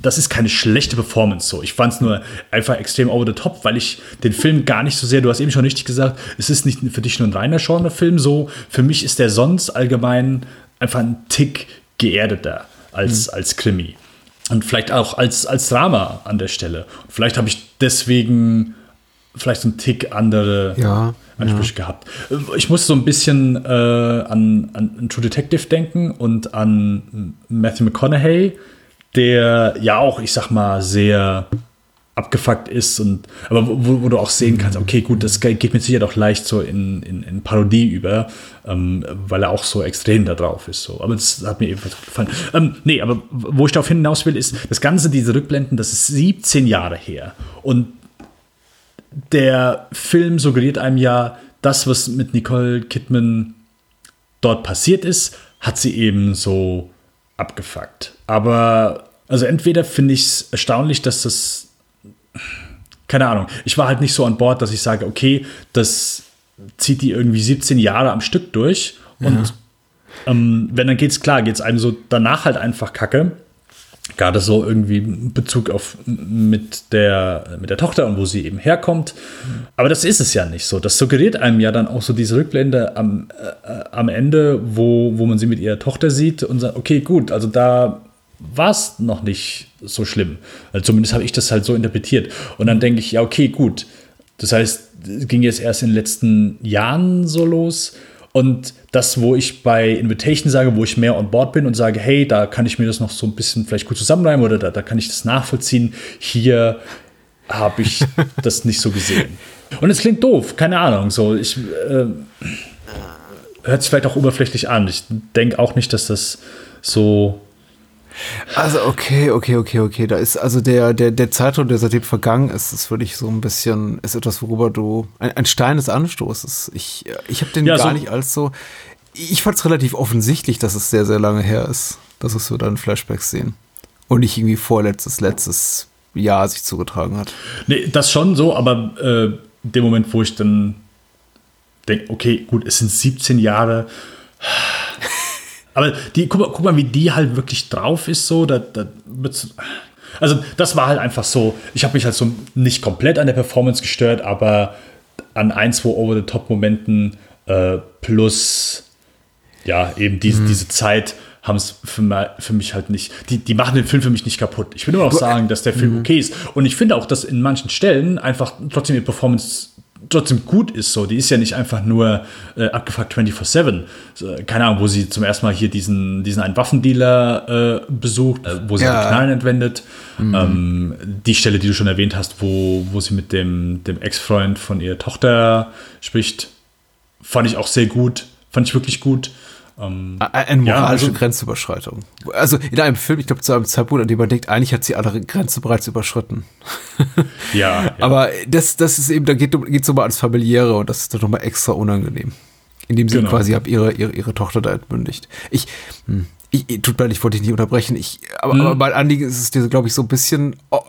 das ist keine schlechte Performance so. Ich fand es nur einfach extrem over the top, weil ich den Film gar nicht so sehr, du hast eben schon richtig gesagt, es ist nicht für dich nur ein reiner Genre-Film so. Für mich ist der sonst allgemein einfach ein Tick geerdeter als, mhm. als Krimi. Und vielleicht auch als, als Drama an der Stelle. Und vielleicht habe ich deswegen vielleicht so einen Tick andere ja, Ansprüche ja. gehabt. Ich muss so ein bisschen äh, an, an True Detective denken und an Matthew McConaughey, der ja auch, ich sag mal, sehr abgefuckt ist und aber wo, wo, du auch sehen kannst, okay, gut, das geht mit Sicherheit auch leicht so in, in, in Parodie über, ähm, weil er auch so extrem da drauf ist. So. Aber das hat mir ebenfalls gefallen. Ähm, nee, aber wo ich darauf hinaus will, ist, das Ganze, diese Rückblenden, das ist 17 Jahre her. Und der Film suggeriert einem ja, das, was mit Nicole Kidman dort passiert ist, hat sie eben so abgefuckt. Aber, also entweder finde ich es erstaunlich, dass das, keine Ahnung, ich war halt nicht so an Bord, dass ich sage, okay, das zieht die irgendwie 17 Jahre am Stück durch und ja. ähm, wenn dann geht's klar, geht's einem so danach halt einfach kacke gerade so irgendwie Bezug auf mit der, mit der Tochter und wo sie eben herkommt. Aber das ist es ja nicht so. Das suggeriert einem ja dann auch so diese Rückblende am, äh, am Ende, wo, wo man sie mit ihrer Tochter sieht und sagt, okay, gut, also da war es noch nicht so schlimm. Also zumindest habe ich das halt so interpretiert. Und dann denke ich, ja, okay, gut. Das heißt, es ging jetzt erst in den letzten Jahren so los. Und das, wo ich bei Invitation sage, wo ich mehr on board bin und sage, hey, da kann ich mir das noch so ein bisschen vielleicht gut zusammenreimen oder da, da kann ich das nachvollziehen. Hier habe ich das nicht so gesehen. Und es klingt doof, keine Ahnung. So, ich äh, hört sich vielleicht auch oberflächlich an. Ich denke auch nicht, dass das so also okay, okay, okay, okay. Da ist also der, der, der Zeitraum, der seitdem vergangen ist, ist wirklich so ein bisschen, ist etwas, worüber du, ein, ein Stein des Anstoßes. Ich, ich habe den ja, gar so nicht als so, ich fand es relativ offensichtlich, dass es sehr, sehr lange her ist, dass es so dann Flashbacks sehen. Und nicht irgendwie vorletztes, letztes Jahr sich zugetragen hat. Nee, das schon so, aber äh, dem Moment, wo ich dann denke, okay, gut, es sind 17 Jahre, aber die, guck, mal, guck mal, wie die halt wirklich drauf ist, so, da, da also das war halt einfach so, ich habe mich halt so nicht komplett an der Performance gestört, aber an ein, zwei Over-the-Top-Momenten äh, plus ja, eben diese, mhm. diese Zeit haben es für, für, mich halt nicht, die, die machen den Film für mich nicht kaputt. Ich will nur noch sagen, dass der Film mhm. okay ist. Und ich finde auch, dass in manchen Stellen einfach trotzdem die Performance trotzdem gut ist. So, die ist ja nicht einfach nur äh, abgefuckt 24-7. So, keine Ahnung, wo sie zum ersten Mal hier diesen, diesen einen Waffendealer äh, besucht, äh, wo sie ja. Knallen entwendet. Mhm. Ähm, die Stelle, die du schon erwähnt hast, wo, wo sie mit dem, dem Ex-Freund von ihrer Tochter spricht, fand ich auch sehr gut. Fand ich wirklich gut. Ähm, Eine moralische ja, also, Grenzüberschreitung. Also in einem Film, ich glaube, zu einem Zeitpunkt, an dem man denkt, eigentlich hat sie alle Grenze bereits überschritten. ja, ja. Aber das, das ist eben, da geht es so mal ans Familiäre und das ist dann nochmal extra unangenehm. Indem sie genau. quasi ab ihre, ihre, ihre Tochter da entmündigt. Ich, hm, ich, tut mir leid, ich wollte dich nicht unterbrechen. Ich, aber, hm. aber mein Anliegen ist es dir, glaube ich, so ein bisschen oh,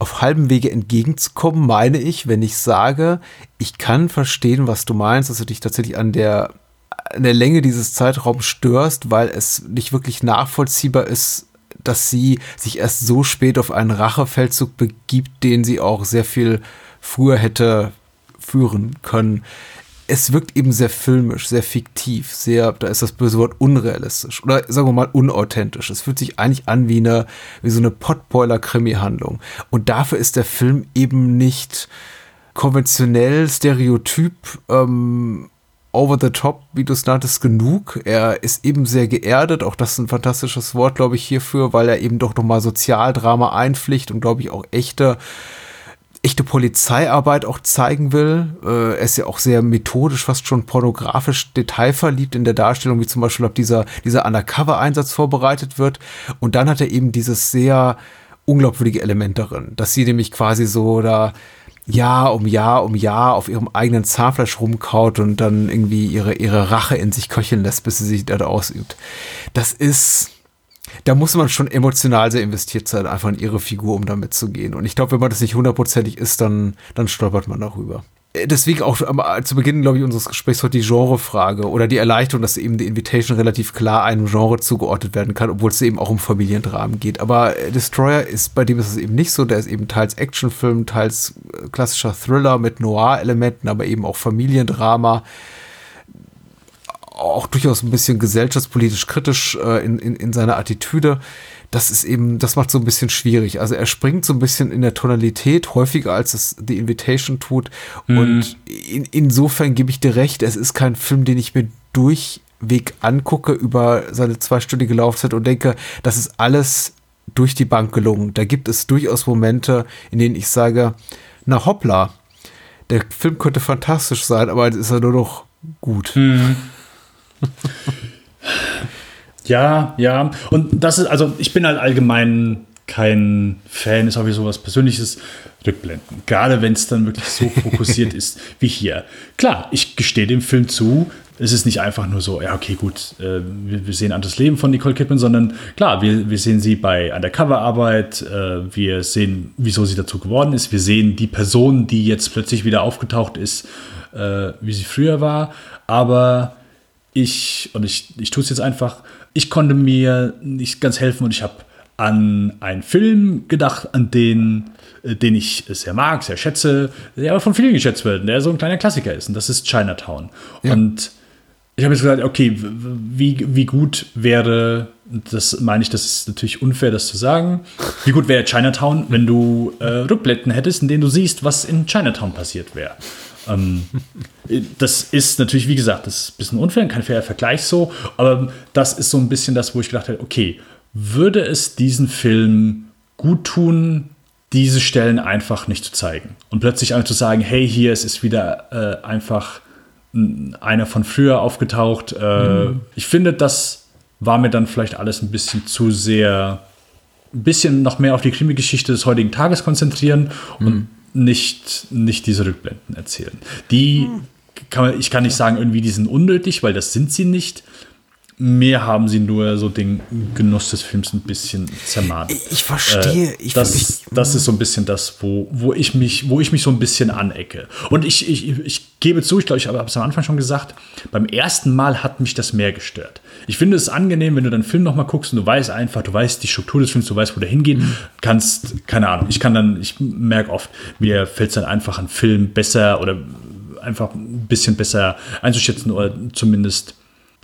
auf halbem Wege entgegenzukommen, meine ich, wenn ich sage, ich kann verstehen, was du meinst, dass du dich tatsächlich an der an der Länge dieses Zeitraums störst, weil es nicht wirklich nachvollziehbar ist, dass sie sich erst so spät auf einen Rachefeldzug begibt, den sie auch sehr viel früher hätte führen können. Es wirkt eben sehr filmisch, sehr fiktiv, sehr, da ist das böse Wort unrealistisch oder sagen wir mal unauthentisch. Es fühlt sich eigentlich an wie eine, wie so eine Potboiler-Krimi-Handlung. Und dafür ist der Film eben nicht konventionell, stereotyp, ähm, over the top, wie du es nanntest, genug. Er ist eben sehr geerdet, auch das ist ein fantastisches Wort, glaube ich, hierfür, weil er eben doch nochmal Sozialdrama einpflicht und, glaube ich, auch echte echte Polizeiarbeit auch zeigen will. Äh, er ist ja auch sehr methodisch, fast schon pornografisch detailverliebt in der Darstellung, wie zum Beispiel, ob dieser, dieser Undercover-Einsatz vorbereitet wird. Und dann hat er eben dieses sehr unglaubwürdige Element darin, dass sie nämlich quasi so da Jahr um Jahr um Jahr auf ihrem eigenen Zahnfleisch rumkaut und dann irgendwie ihre, ihre Rache in sich köcheln lässt, bis sie sich dort ausübt. Das ist, da muss man schon emotional sehr investiert sein, einfach in ihre Figur, um damit zu gehen. Und ich glaube, wenn man das nicht hundertprozentig ist, dann, dann stolpert man darüber. Deswegen auch am- zu Beginn, glaube ich, unseres Gesprächs heute die Genrefrage oder die Erleichterung, dass eben die Invitation relativ klar einem Genre zugeordnet werden kann, obwohl es eben auch um Familiendramen geht. Aber äh, Destroyer ist, bei dem ist es eben nicht so. Der ist eben teils Actionfilm, teils äh, klassischer Thriller mit Noir-Elementen, aber eben auch Familiendrama. Auch durchaus ein bisschen gesellschaftspolitisch kritisch äh, in, in, in seiner Attitüde. Das ist eben, das macht so ein bisschen schwierig. Also er springt so ein bisschen in der Tonalität häufiger als es The Invitation tut. Und in, insofern gebe ich dir recht, es ist kein Film, den ich mir durchweg angucke über seine zweistündige Laufzeit und denke, das ist alles durch die Bank gelungen. Da gibt es durchaus Momente, in denen ich sage, na hoppla, der Film könnte fantastisch sein, aber jetzt ist er nur noch gut. Ja, ja. Und das ist, also ich bin halt allgemein kein Fan, ist auch wie sowas Persönliches, Rückblenden. Gerade wenn es dann wirklich so fokussiert ist wie hier. Klar, ich gestehe dem Film zu, es ist nicht einfach nur so, ja, okay, gut, äh, wir, wir sehen ein anderes Leben von Nicole Kidman, sondern klar, wir, wir sehen sie bei Undercover-Arbeit, äh, wir sehen, wieso sie dazu geworden ist, wir sehen die Person, die jetzt plötzlich wieder aufgetaucht ist, äh, wie sie früher war, aber ich, und ich, ich tue es jetzt einfach, ich konnte mir nicht ganz helfen und ich habe an einen Film gedacht, an den, äh, den ich sehr mag, sehr schätze, der aber von vielen geschätzt wird, der so ein kleiner Klassiker ist. Und das ist Chinatown. Und ich habe jetzt gesagt, okay, wie, wie gut wäre, das meine ich, das ist natürlich unfair, das zu sagen, wie gut wäre Chinatown, wenn du äh, Rückblenden hättest, in denen du siehst, was in Chinatown passiert wäre. Ähm, das ist natürlich, wie gesagt, das ist ein bisschen unfair, kein fairer Vergleich so, aber das ist so ein bisschen das, wo ich gedacht habe, okay, würde es diesen Film gut tun, diese Stellen einfach nicht zu zeigen und plötzlich einfach zu sagen, hey, hier es ist wieder äh, einfach einer von früher aufgetaucht. Äh, Ich finde, das war mir dann vielleicht alles ein bisschen zu sehr, ein bisschen noch mehr auf die Krimi-Geschichte des heutigen Tages konzentrieren und nicht, nicht diese Rückblenden erzählen. Die kann man, ich kann nicht sagen, irgendwie, die sind unnötig, weil das sind sie nicht. Mehr haben sie nur so den Genuss des Films ein bisschen zermahnt. Ich verstehe. Äh, ich, das, ich, das ist so ein bisschen das, wo, wo, ich mich, wo ich mich so ein bisschen anecke. Und ich, ich, ich gebe zu, ich glaube, ich habe es am Anfang schon gesagt, beim ersten Mal hat mich das mehr gestört. Ich finde es angenehm, wenn du deinen Film nochmal guckst und du weißt einfach, du weißt die Struktur des Films, du weißt, wo der hingeht, kannst, keine Ahnung, ich kann dann, ich merke oft, mir fällt es dann einfach ein Film besser oder einfach ein bisschen besser einzuschätzen oder zumindest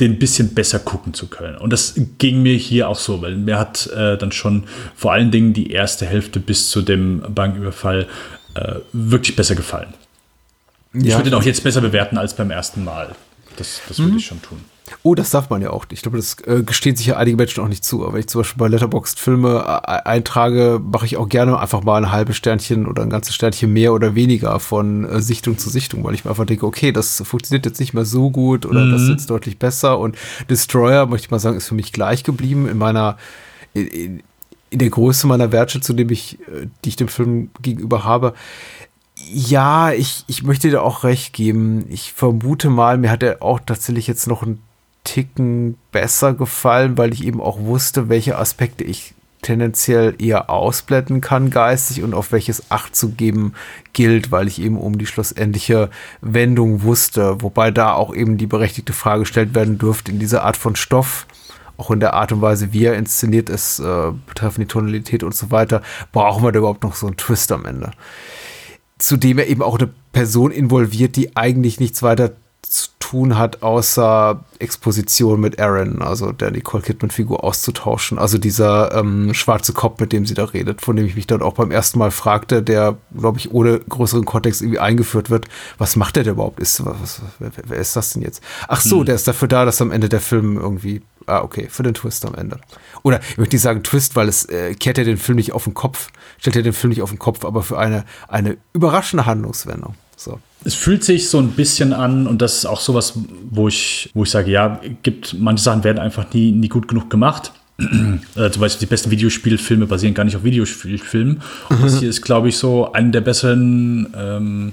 den ein bisschen besser gucken zu können. Und das ging mir hier auch so, weil mir hat äh, dann schon vor allen Dingen die erste Hälfte bis zu dem Banküberfall äh, wirklich besser gefallen. ich ja, würde den auch jetzt besser bewerten als beim ersten Mal. Das, das würde ich schon tun. Oh, das darf man ja auch. Ich glaube, das äh, gestehen sich ja einige Menschen auch nicht zu. Aber wenn ich zum Beispiel bei Letterboxd Filme äh, eintrage, mache ich auch gerne einfach mal ein halbes Sternchen oder ein ganzes Sternchen mehr oder weniger von äh, Sichtung zu Sichtung, weil ich mir einfach denke, okay, das funktioniert jetzt nicht mehr so gut oder das ist jetzt deutlich besser. Und Destroyer, möchte ich mal sagen, ist für mich gleich geblieben in meiner, in, in, in der Größe meiner Wertschätzung, die ich, äh, die ich dem Film gegenüber habe. Ja, ich, ich möchte dir auch recht geben. Ich vermute mal, mir hat er auch tatsächlich jetzt noch ein Ticken besser gefallen, weil ich eben auch wusste, welche Aspekte ich tendenziell eher ausblenden kann geistig und auf welches Acht zu geben gilt, weil ich eben um die schlussendliche Wendung wusste, wobei da auch eben die berechtigte Frage gestellt werden dürfte in dieser Art von Stoff, auch in der Art und Weise, wie er inszeniert ist, äh, betreffend die Tonalität und so weiter, brauchen wir da überhaupt noch so einen Twist am Ende. Zudem er eben auch eine Person involviert, die eigentlich nichts weiter zu tun hat, außer Exposition mit Aaron, also der Nicole Kidman-Figur auszutauschen. Also dieser ähm, schwarze Kopf, mit dem sie da redet, von dem ich mich dann auch beim ersten Mal fragte, der, glaube ich, ohne größeren Kontext irgendwie eingeführt wird. Was macht der denn überhaupt? Ist, was, wer, wer ist das denn jetzt? Ach so, der ist dafür da, dass am Ende der Film irgendwie Ah, okay, für den Twist am Ende. Oder ich möchte nicht sagen Twist, weil es äh, kehrt ja den Film nicht auf den Kopf, stellt ja den Film nicht auf den Kopf, aber für eine, eine überraschende Handlungswendung. So. Es fühlt sich so ein bisschen an, und das ist auch sowas, wo ich, wo ich sage, ja, gibt, manche Sachen werden einfach nie, nie gut genug gemacht. äh, zum Beispiel die besten Videospielfilme basieren gar nicht auf Videospielfilmen. Und das hier ist, glaube ich, so eine der besseren ähm,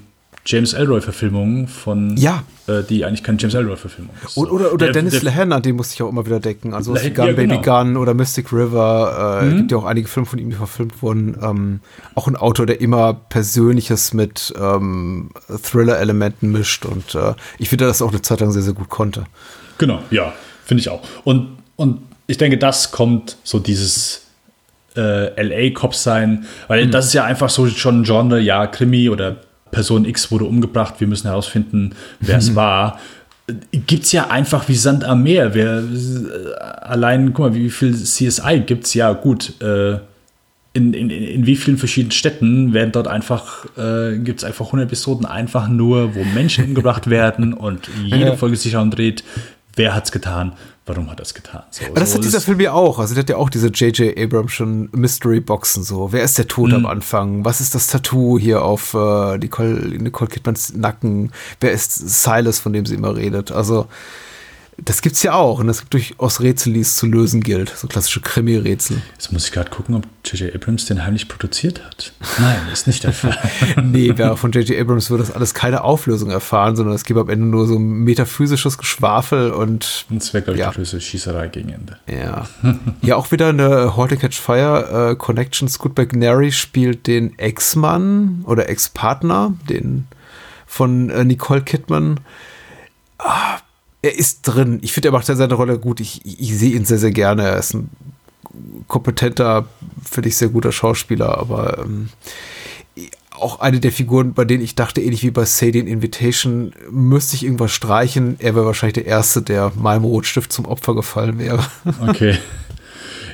James Elroy-Verfilmung von, Ja. äh, die eigentlich keine James Elroy-Verfilmung ist. Oder, oder, oder Der- Dennis Lehane, an den musste ich auch immer wieder denken. Also Lehane, Gun, ja, Baby genau. Gun oder Mystic River. Äh, gibt ja auch einige Filme von ihm, die verfilmt wurden. Ähm, auch ein Autor, der immer Persönliches mit ähm, Thriller-Elementen mischt. Und äh, ich finde, dass er auch eine Zeit lang sehr, sehr gut konnte. Genau, ja, finde ich auch. Und, und ich denke, das kommt so dieses äh, LA-Cops sein, weil das ist ja einfach so schon ein Genre, ja, Krimi oder Person X wurde umgebracht, wir müssen herausfinden, wer es war. Gibt es ja einfach wie Sand am Meer. Wer, allein, guck mal, wie viel CSI gibt es? Ja, gut. Äh, in, in, in wie vielen verschiedenen Städten werden dort einfach, äh, gibt es einfach 100 Episoden einfach nur, wo Menschen umgebracht werden und jede Folge sich darum dreht, wer hat's getan, warum hat er es getan. So, Aber das so, hat dieser Film ja auch. Also der hat ja auch diese J.J. Abrams schon Mystery-Boxen so. Wer ist der Tod Mhm. am Anfang? Was ist das Tattoo hier auf äh, Nicole, Nicole Kidmans Nacken? Wer ist Silas, von dem sie immer redet? Also das gibt's ja auch. Und es gibt durchaus Rätsel, die es zu lösen gilt. So klassische Krimi-Rätsel. Jetzt muss ich gerade gucken, ob J.J. Abrams den heimlich produziert hat. Nein, ist nicht der Fall. nee, wer von J.J. Abrams würde das alles keine Auflösung erfahren, sondern es gibt am Ende nur so metaphysisches Geschwafel und Und es wäre, glaube ich, Ja. die größte Schießerei gegen Ende. Ja. ja, auch wieder eine to Catch Fire äh, Connection. Scoot McNary spielt den Ex-Mann oder Ex-Partner, den von äh, Nicole Kidman. Ah, er ist drin. Ich finde, er macht ja seine Rolle gut. Ich, ich, ich sehe ihn sehr, sehr gerne. Er ist ein kompetenter, finde ich, sehr guter Schauspieler, aber ähm, auch eine der Figuren, bei denen ich dachte, ähnlich wie bei Sadie in Invitation, müsste ich irgendwas streichen. Er wäre wahrscheinlich der Erste, der meinem Rotstift zum Opfer gefallen wäre. Okay.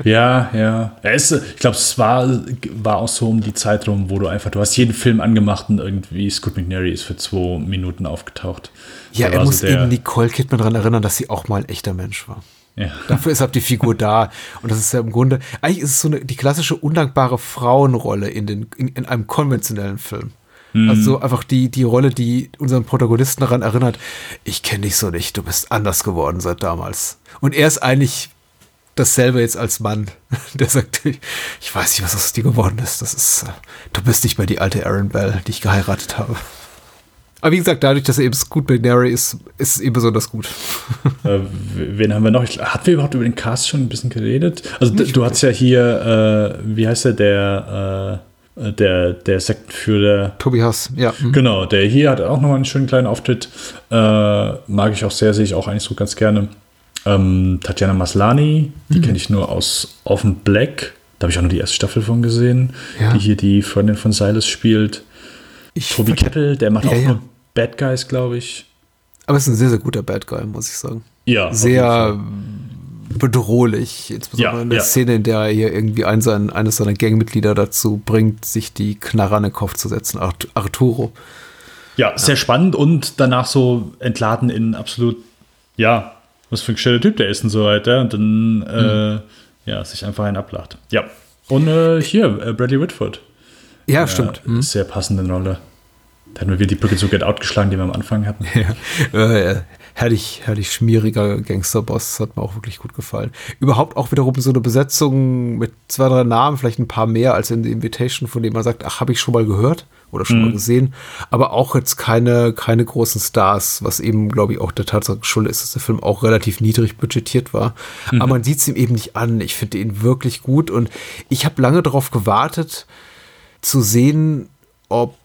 Ja, ja. Ist, ich glaube, es war, war auch so um die Zeit rum, wo du einfach, du hast jeden Film angemacht und irgendwie Scoot McNairy ist für zwei Minuten aufgetaucht. Ja, Der er muss so eben Nicole Kidman daran erinnern, dass sie auch mal ein echter Mensch war. Ja. Dafür ist halt die Figur da. Und das ist ja im Grunde, eigentlich ist es so eine, die klassische undankbare Frauenrolle in, den, in, in einem konventionellen Film. Also so einfach die, die Rolle, die unseren Protagonisten daran erinnert, ich kenne dich so nicht, du bist anders geworden seit damals. Und er ist eigentlich dasselbe jetzt als Mann. Der sagt, ich, weiß nicht, was aus dir geworden ist. Das ist, äh, du bist nicht mehr die alte Aaron Bell, die ich geheiratet habe. Aber wie gesagt, dadurch, dass er eben Scoot McNairy ist, ist es eben besonders gut. Äh, wen haben wir noch? Ich- Hatten wir überhaupt über den Cast schon ein bisschen geredet? Also d- du hast ja hier, äh, wie heißt der, der, äh, der, der Sektenführer. Tobi Hass, ja. mhm. Genau, der hier hat auch nochmal einen schönen kleinen Auftritt. Äh, mag ich auch sehr, sehe ich auch eigentlich so ganz gerne. Ähm, Tatjana Maslani, Mhm. die kenne ich nur aus Offen Black. Da habe ich auch nur die erste Staffel von gesehen, Ja. die hier die Freundin von Silas spielt. Ich Tobi Kettel, der macht Ja, auch ja. nur Bad Guys, glaube ich. Aber es ist ein sehr, sehr guter Bad Guy, muss ich sagen. Ja, Sehr bedrohlich. Insbesondere Ja, in der ja. Szene, in der er hier irgendwie ein, sein, eines seiner Gangmitglieder dazu bringt, sich die Knarre an den Kopf zu setzen. Art Arturo. Ja, sehr spannend und danach so entladen in absolut, ja, was für ein gescheiter Typ der ist und so weiter. Und dann, äh, ja, sich einfach einen ablacht. Ja. Und äh, hier, äh, Bradley Whitford. Ja, stimmt. Ja, Sehr passende Rolle. Da hatten wir wieder die Brücke zu Get Out geschlagen, die wir am Anfang hatten. Ja, äh, herrlich, herrlich schmieriger Gangsterboss, hat mir auch wirklich gut gefallen. Überhaupt auch wiederum so eine Besetzung mit zwei, drei Namen, vielleicht ein paar mehr als in The Invitation, von dem man sagt, ach, habe ich schon mal gehört oder schon mal gesehen, aber auch jetzt keine, keine großen Stars, was eben, glaube ich, auch der Tatsache geschuldet ist, dass der Film auch relativ niedrig budgetiert war. Aber man sieht es ihm eben nicht an. Ich finde ihn wirklich gut und ich habe lange darauf gewartet, zu sehen, ob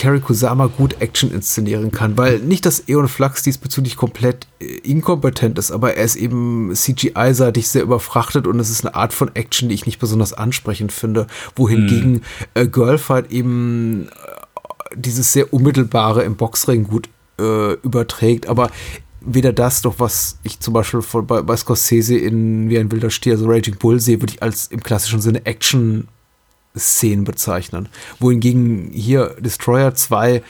Kerry Kusama gut Action inszenieren kann, weil nicht, dass Eon Flux diesbezüglich komplett äh, inkompetent ist, aber er ist eben CGI-seitig sehr überfrachtet und es ist eine Art von Action, die ich nicht besonders ansprechend finde, wohingegen äh, Girlfight eben äh, dieses sehr unmittelbare im Boxring gut äh, überträgt, aber weder das noch was ich zum Beispiel von, bei, bei Scorsese in Wie ein wilder Stier, also Raging Bull sehe, würde ich als im klassischen Sinne Action Szenen bezeichnen. Wohingegen hier Destroyer zwei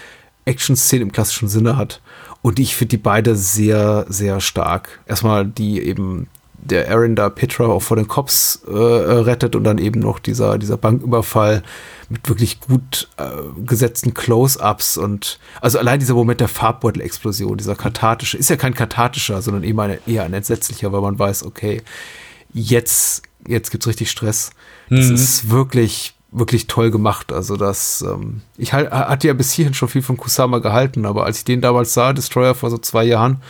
Action-Szenen im klassischen Sinne hat. Und ich finde die beide sehr, sehr stark. Erstmal die eben der Aaron da Petra auch vor den Cops äh, rettet und dann eben noch dieser, dieser Banküberfall mit wirklich gut äh, gesetzten Close-Ups und also allein dieser Moment der Farbbeutel-Explosion, dieser kathartische, ist ja kein kathartischer, sondern eben eine, eher ein entsetzlicher, weil man weiß, okay, jetzt, jetzt gibt's richtig Stress. Das ist wirklich wirklich toll gemacht. Also das, ähm, ich halt, hatte ja bis hierhin schon viel von Kusama gehalten, aber als ich den damals sah, Destroyer vor so zwei Jahren,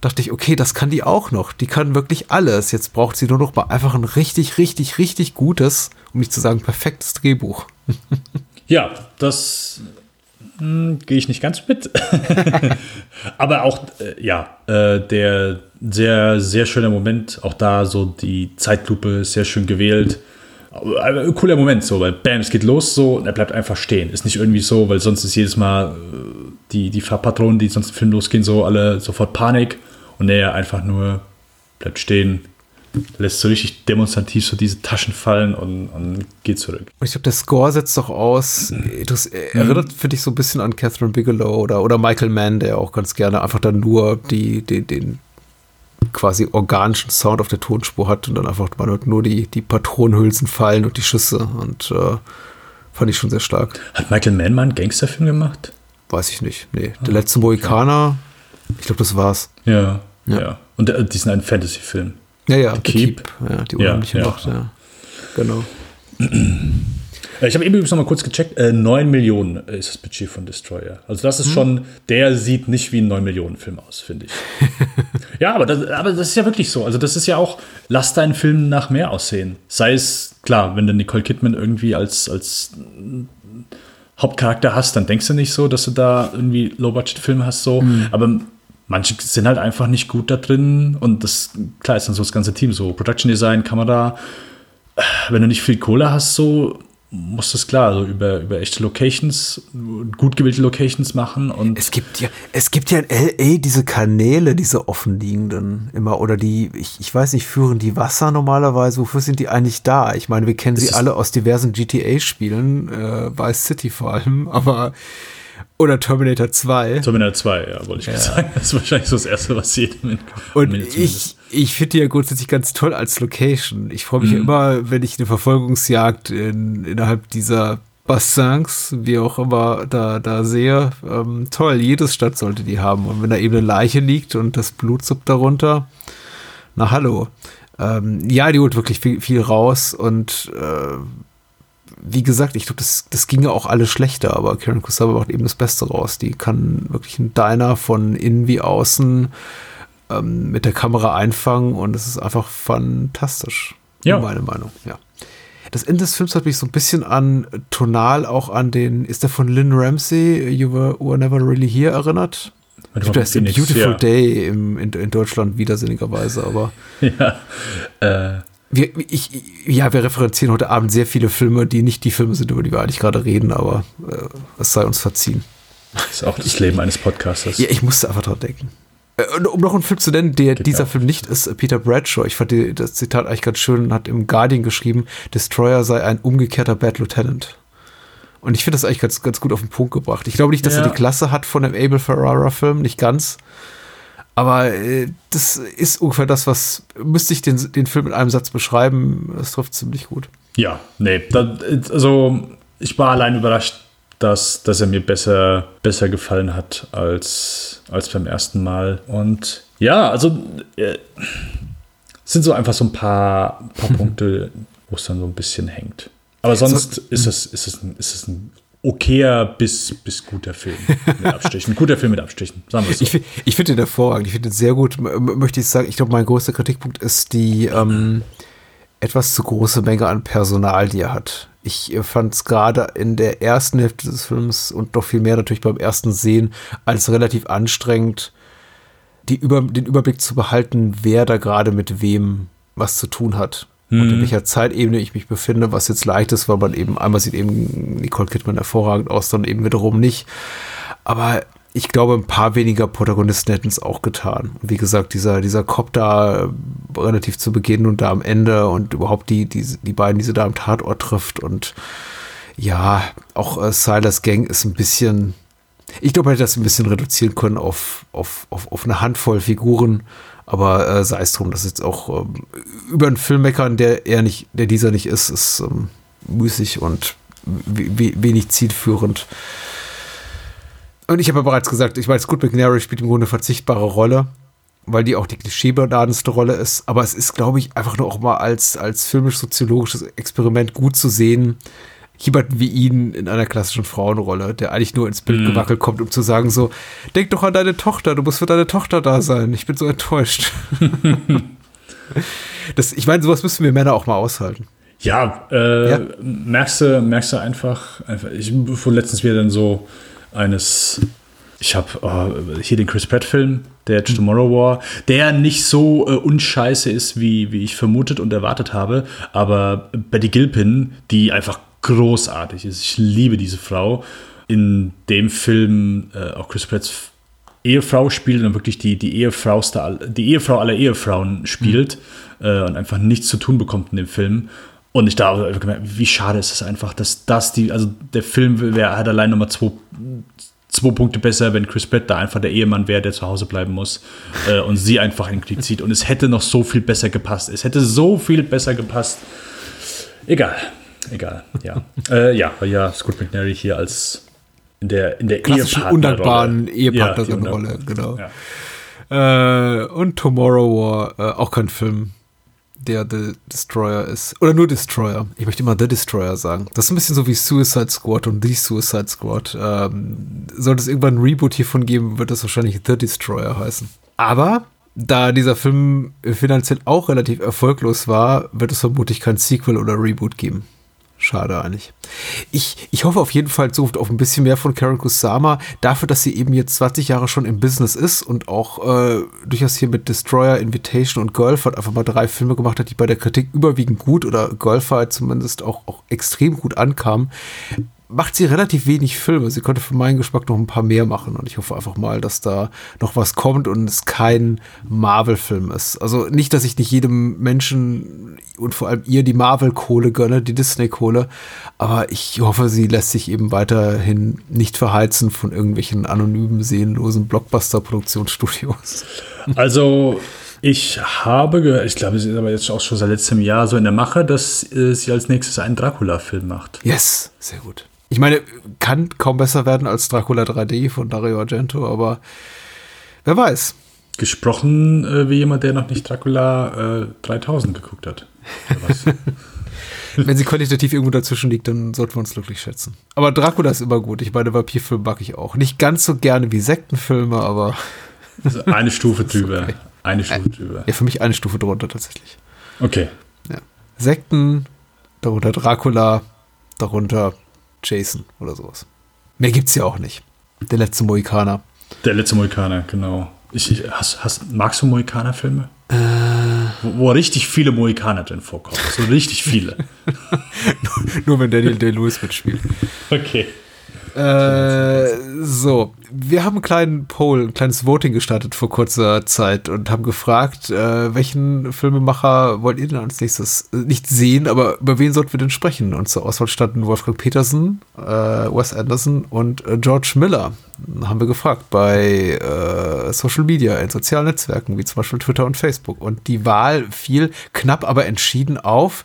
dachte ich, okay, das kann die auch noch. Die kann wirklich alles. Jetzt braucht sie nur noch mal einfach ein richtig, richtig, richtig gutes, um nicht zu sagen perfektes Drehbuch. ja, das hm, gehe ich nicht ganz mit. Aber auch, äh, ja, äh, der sehr, sehr schöne Moment, auch da so die Zeitlupe sehr schön gewählt. Ein cooler Moment, so, weil bam, es geht los so und er bleibt einfach stehen. Ist nicht irgendwie so, weil sonst ist jedes Mal äh, die, die Fahrpatronen, die sonst im Film losgehen, so alle sofort Panik und er einfach nur bleibt stehen, lässt so richtig demonstrativ so diese Taschen fallen und, und geht zurück. Ich glaube, der Score setzt doch aus, das erinnert, finde ich, so ein bisschen an Catherine Bigelow oder, oder Michael Mann, der auch ganz gerne einfach dann nur die, die, den quasi organischen Sound auf der Tonspur hat und dann einfach man hört nur die, die Patronenhülsen fallen und die Schüsse und äh, fand ich schon sehr stark. Hat Michael Mann mal einen Gangsterfilm gemacht? Weiß ich nicht. Nee, der ah, letzte Mohikaner, ich glaube, das war's. Ja, ja. ja. Und äh, die sind ein Fantasy-Film. Ja, ja, The Keep. Keep. Ja, die unheimliche ja, Macht, ja. ja. Genau. Ich habe eben übrigens noch mal kurz gecheckt, äh, 9 Millionen ist das Budget von Destroyer. Also das ist hm. schon, der sieht nicht wie ein 9 Millionen Film aus, finde ich. ja, aber das, aber das ist ja wirklich so. Also das ist ja auch, lass deinen Film nach mehr aussehen. Sei es, klar, wenn du Nicole Kidman irgendwie als, als Hauptcharakter hast, dann denkst du nicht so, dass du da irgendwie Low-Budget-Film hast, so. Hm. Aber manche sind halt einfach nicht gut da drin und das, klar, ist dann so das ganze Team, so Production Design, Kamera. Wenn du nicht viel Kohle hast, so muss das klar, also über, über echte Locations, gut gewählte Locations machen und. Es gibt ja, es gibt ja in LA diese Kanäle, diese offenliegenden immer, oder die, ich, ich weiß nicht, führen die Wasser normalerweise, wofür sind die eigentlich da? Ich meine, wir kennen sie alle aus diversen GTA-Spielen, äh, Vice City vor allem, aber oder Terminator 2. Terminator 2, ja, wollte ich ja. sagen. Das ist wahrscheinlich so das Erste, was jedem in Und ich, ich finde die ja grundsätzlich ganz toll als Location. Ich freue mich mhm. ja immer, wenn ich eine Verfolgungsjagd in, innerhalb dieser Bassins, wie auch immer, da, da sehe. Ähm, toll, jedes Stadt sollte die haben. Und wenn da eben eine Leiche liegt und das Blut suppt darunter, na hallo. Ähm, ja, die holt wirklich viel, viel raus und äh, wie gesagt, ich glaube, das, das ginge auch alles schlechter, aber Karen Kusama macht eben das Beste raus. Die kann wirklich einen Diner von innen wie außen ähm, mit der Kamera einfangen und es ist einfach fantastisch. Ja. Meine Meinung, ja. Das Ende des Films hat mich so ein bisschen an tonal auch an den, ist der von Lynn Ramsey, You Were, were Never Really Here erinnert? Ich glaube, das ist ein Beautiful ja. Day im, in, in Deutschland widersinnigerweise, aber. ja. Äh, wir, ich, ja, wir referenzieren heute Abend sehr viele Filme, die nicht die Filme sind, über die wir eigentlich gerade reden, aber äh, es sei uns verziehen. Das ist auch das Leben eines Podcasters. Ja, ich musste einfach dran denken. Äh, um noch einen Film zu nennen, der Geht dieser. Film nicht ist, Peter Bradshaw. Ich fand die, das Zitat eigentlich ganz schön, hat im Guardian geschrieben, Destroyer sei ein umgekehrter Bad Lieutenant. Und ich finde das eigentlich ganz, ganz gut auf den Punkt gebracht. Ich glaube nicht, dass ja. er die Klasse hat von dem Abel Ferrara-Film, nicht ganz. Aber äh, das ist ungefähr das, was müsste ich den, den Film in einem Satz beschreiben. Das trifft ziemlich gut. Ja, nee, das, also ich war allein überrascht, dass, dass er mir besser, besser gefallen hat als, als beim ersten Mal. Und ja, also äh, sind so einfach so ein paar, paar Punkte, wo es dann so ein bisschen hängt. Aber sonst so, ist, es, ist, es ein, ist es ein okayer bis, bis guter Film mit Abstrichen. guter Film mit Abstrichen, sagen wir so. Ich, ich finde den hervorragend. Ich finde den sehr gut. Möchte ich sagen, ich glaube, mein größter Kritikpunkt ist die ähm, etwas zu große Menge an Personal, die er hat. Ich äh, fand es gerade in der ersten Hälfte des Films und noch viel mehr natürlich beim ersten Sehen als relativ anstrengend, die über, den Überblick zu behalten, wer da gerade mit wem was zu tun hat mhm. und in mhm. welcher Zeitebene ich mich befinde, was jetzt leicht ist, weil man eben einmal sieht eben Nicole Kidman hervorragend aus, dann eben wiederum nicht. Aber ich glaube, ein paar weniger Protagonisten hätten es auch getan. Wie gesagt, dieser, dieser Cop da äh, relativ zu Beginn und da am Ende und überhaupt die, die, die beiden, die sie da am Tatort trifft und ja, auch äh, Silas Gang ist ein bisschen, ich glaube, hätte das ein bisschen reduzieren können auf, auf, auf, auf eine Handvoll Figuren aber äh, sei es drum, das ist jetzt auch ähm, über einen Film meckern, der er nicht, der dieser nicht ist, ist ähm, müßig und wenig zielführend. Und ich habe ja bereits gesagt, ich meine, Scoot McNary spielt im Grunde eine verzichtbare Rolle. weil die auch die klischeebeladendste Rolle ist. Aber es ist, glaube ich, einfach nur auch mal als, als filmisch-soziologisches Experiment gut zu sehen, jemanden wie ihn in einer klassischen Frauenrolle, der eigentlich nur ins Bild Mhm. gewackelt kommt, um zu sagen so, denk doch an deine Tochter, du musst für deine Tochter da sein. Ich bin so enttäuscht. das, ich meine, sowas müssen wir Männer auch mal aushalten. Ja, äh, Ja. Merkst, du, merkst du einfach, einfach ich fuhr letztens wieder dann so eines, ich habe hier den Chris Pratt-Film, der Edge Tomorrow War, der nicht so äh, unscheiße ist, wie, wie ich vermutet und erwartet habe, aber Betty Gilpin, die einfach großartig ist. Ich liebe diese Frau. In dem Film äh, auch Chris Pratts Ehefrau spielt und wirklich die, die, Ehefrauste, all- die Ehefrau aller Ehefrauen spielt äh, und einfach nichts zu tun bekommt in dem Film. Und ich da habe gemerkt, wie schade ist es einfach, dass das die, also der Film wäre halt allein nochmal zwei, zwei Punkte besser, wenn Chris Pratt da einfach der Ehemann wäre, der zu Hause bleiben muss äh, und sie einfach in den Krieg zieht. Und es hätte noch so viel besser gepasst. Es hätte so viel besser gepasst. Egal, egal, ja. äh, ja, weil ja Scott McNary hier als in der, in der Ehepartnerrolle- undankbaren Ja, die Ehepartnerin-Rolle, undankbare. genau. Ja. Äh, und Tomorrow War, äh, auch kein Film, der The Destroyer ist. Oder nur Destroyer. Ich möchte immer The Destroyer sagen. Das ist ein bisschen so wie Suicide Squad und The Suicide Squad. Ähm, sollte es irgendwann ein Reboot hiervon geben, wird es wahrscheinlich The Destroyer heißen. Aber da dieser Film finanziell auch relativ erfolglos war, wird es vermutlich kein Sequel oder Reboot geben. Schade eigentlich. Ich, ich hoffe auf jeden Fall Zukunft auf ein bisschen mehr von Karen Kusama, dafür, dass sie eben jetzt 20 Jahre schon im Business ist und auch äh, durchaus hier mit Destroyer, Invitation und Girlfight einfach mal drei Filme gemacht hat, die bei der Kritik überwiegend gut oder Girlfight zumindest auch, auch extrem gut ankamen. Macht sie relativ wenig Filme. Sie könnte für meinen Geschmack noch ein paar mehr machen und ich hoffe einfach mal, dass da noch was kommt und es kein Marvel-Film ist. Also nicht, dass ich nicht jedem Menschen und vor allem ihr die Marvel-Kohle gönne, die Disney-Kohle, aber ich hoffe, sie lässt sich eben weiterhin nicht verheizen von irgendwelchen anonymen, seelenlosen Blockbuster-Produktionsstudios. Also, ich habe gehört, ich glaube, es ist aber jetzt auch schon seit letztem Jahr so in der Mache, dass äh, sie als nächstes einen Dracula-Film macht. Yes, sehr gut. Ich meine, kann kaum besser werden als Dracula 3D von Dario Argento, aber wer weiß. Gesprochen äh, wie jemand, der noch nicht Dracula äh, 3000 geguckt hat. Wenn sie qualitativ irgendwo dazwischen liegt, dann sollten wir uns glücklich schätzen. Aber Dracula ist immer gut. Ich meine, Vampirfilme mag ich auch. Nicht ganz so gerne wie Sektenfilme, aber also eine Stufe drüber. okay. Eine Stufe drüber. ja, für mich eine Stufe drunter tatsächlich. Okay. Ja. Sekten, darunter Dracula, darunter Jason oder sowas. Mehr gibt's ja auch nicht. Der letzte Mohikaner. Der letzte Mohikaner, genau. Ich, ich, hast, hast, magst du Mohikaner-Filme? Äh. Wo, wo richtig viele Mohikaner drin vorkommen. So richtig viele. Nur wenn Daniel Day-Lewis mitspielt. Okay. Äh, so, wir haben einen kleinen Poll, ein kleines Voting gestartet vor kurzer Zeit und haben gefragt, äh, welchen Filmemacher wollt ihr denn als nächstes äh, nicht sehen, aber über wen sollten wir denn sprechen? Und zur Auswahl standen Wolfgang Petersen, äh, Wes Anderson und äh, George Miller. Haben wir gefragt bei Social Media, in sozialen Netzwerken, wie zum Beispiel Twitter und Facebook. Und die Wahl fiel knapp, aber entschieden auf.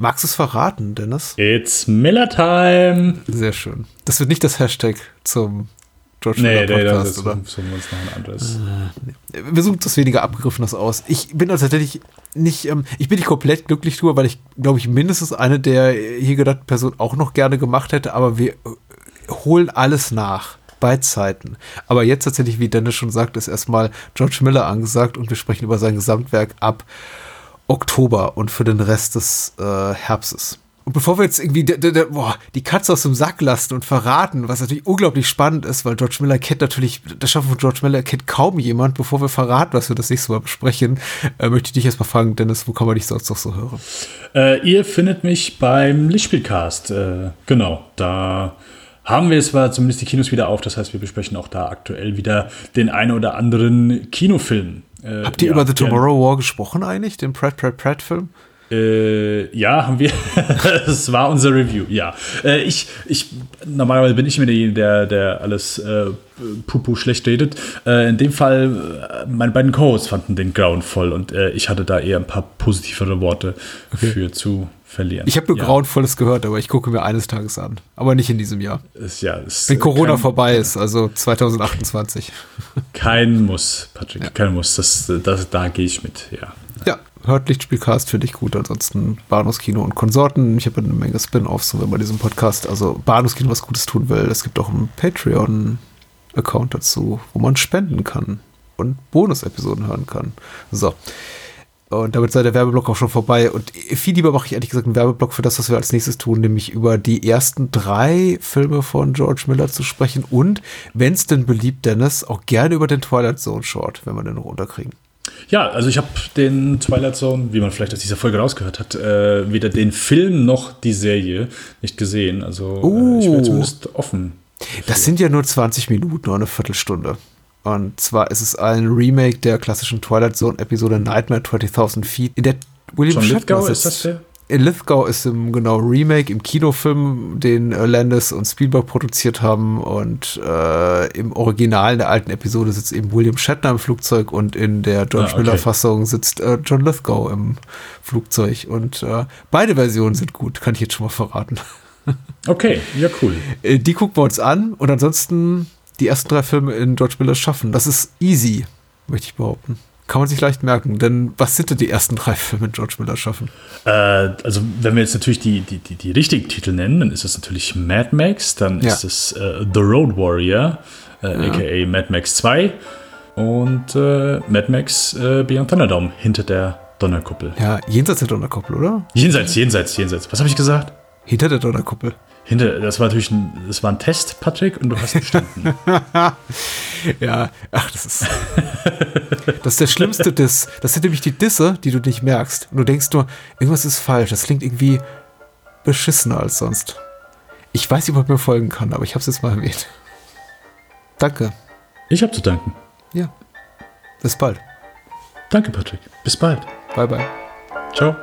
Magst du es verraten, Dennis? It's Miller Time. Sehr schön. Das wird nicht das Hashtag zum George Nee, Miller nee, das Podcast, ist, oder? suchen wir uns noch ein anderes. Wir suchen das weniger Abgegriffenes aus. Ich bin also tatsächlich nicht, ähm, ich bin nicht komplett glücklich drüber, weil ich, glaube ich, mindestens eine der hier genannten Personen auch noch gerne gemacht hätte, aber wir äh, holen alles nach. Bei Zeiten. Aber jetzt tatsächlich, wie Dennis schon sagt, ist erstmal George Miller angesagt und wir sprechen über sein Gesamtwerk ab Oktober und für den Rest des äh, Herbstes. Und bevor wir jetzt irgendwie boah, die Katze aus dem Sack lassen und verraten, was natürlich unglaublich spannend ist, weil George Miller kennt natürlich, das Schaffen von George Miller kennt kaum jemand, bevor wir verraten, was wir das nächste Mal besprechen, äh, möchte ich dich erstmal fragen, Dennis, wo kann man dich sonst noch so hören? Äh, ihr findet mich beim Lichtspielcast. Äh, genau, da haben wir zwar zumindest die Kinos wieder auf, das heißt, wir besprechen auch da aktuell wieder den einen oder anderen Kinofilm. Äh, Habt ihr ja, über The. Tomorrow War gesprochen eigentlich, den Pratt Pratt Pratt Film? Äh, ja, haben wir. das war unser Review, ja. Äh, ich, ich, normalerweise bin ich immer derjenige, der, der alles äh, Pupu schlecht redet. Äh, in dem Fall, äh, meine beiden Co-Hosts fanden den grauenvoll und äh, ich hatte da eher ein paar positivere Worte für zu verlieren. Ich habe nur ja, Grauenvolles gehört, aber ich gucke mir eines Tages an. Aber nicht in diesem Jahr. Ist, ja, ist, Wenn Corona kein, vorbei ist, also 2028. Kein Muss, Patrick, kein Muss. Das, das, da gehe ich mit, ja. Ja, hört Lichtspielcast, finde ich gut. Ansonsten Bahnhofskino und Konsorten. Ich habe eine Menge Spin-offs, so wenn man diesem Podcast, also Bahnhofskino was Gutes tun will. Es gibt auch einen Patreon-Account dazu, wo man spenden kann und Bonus-Episoden hören kann. So. Und damit sei der Werbeblock auch schon vorbei. Und viel lieber mache ich ehrlich gesagt einen Werbeblock für das, was wir als nächstes tun, nämlich über die ersten drei Filme von George Miller zu sprechen. Und, wenn es denn beliebt, Dennis, auch gerne über den Twilight Zone Short, wenn wir den noch unterkriegen. Ja, also ich habe den Twilight Zone, wie man vielleicht aus dieser Folge rausgehört hat, äh, weder den Film noch die Serie nicht gesehen. Also Uh. äh, ich bin zumindest offen. Das sind ja nur 20 Minuten, nur eine Viertelstunde. Und zwar ist es ein Remake der klassischen Twilight Zone Episode Nightmare 20.000 Feet, in der William John Shatner Lithgow, ist das der? In Lithgow ist im genau Remake im Kinofilm, den äh, Landis und Spielberg produziert haben und äh, im Original in der alten Episode sitzt eben William Shatner im Flugzeug und in der George Ah, okay. Miller Fassung sitzt äh, John Lithgow im Flugzeug und äh, beide Versionen sind gut, kann ich jetzt schon mal verraten. Okay, ja, cool. Äh, Die gucken wir uns an und ansonsten die ersten drei Filme in George Miller schaffen. Das ist easy, möchte ich behaupten. Kann man sich leicht merken, denn was sind denn die ersten drei Filme in George Miller schaffen? Äh, also, wenn wir jetzt natürlich die, die, die, die richtigen Titel nennen, dann ist es natürlich Mad Max, dann Ja. ist es äh, The Road Warrior, äh, aka Mad Max 2 und äh, Mad Max äh, Beyond Thunderdome hinter der Donnerkuppel. Ja, jenseits der Donnerkuppel, oder? Jenseits, jenseits, jenseits. Was habe ich gesagt? Hinter der Donnerkuppel. Hinter, das war natürlich ein, das war ein Test, Patrick, und du hast bestanden. Ja, ach, das ist. das ist der schlimmste Diss. Das sind nämlich die Disse, die du nicht merkst. Und du denkst nur, irgendwas ist falsch. Das klingt irgendwie beschissener als sonst. Ich weiß nicht, ob man mir folgen kann, aber ich habe es jetzt mal erwähnt. Danke. ich habe zu danken. Ja. Bis bald. Danke, Patrick. Bis bald. Bye, bye. Ciao.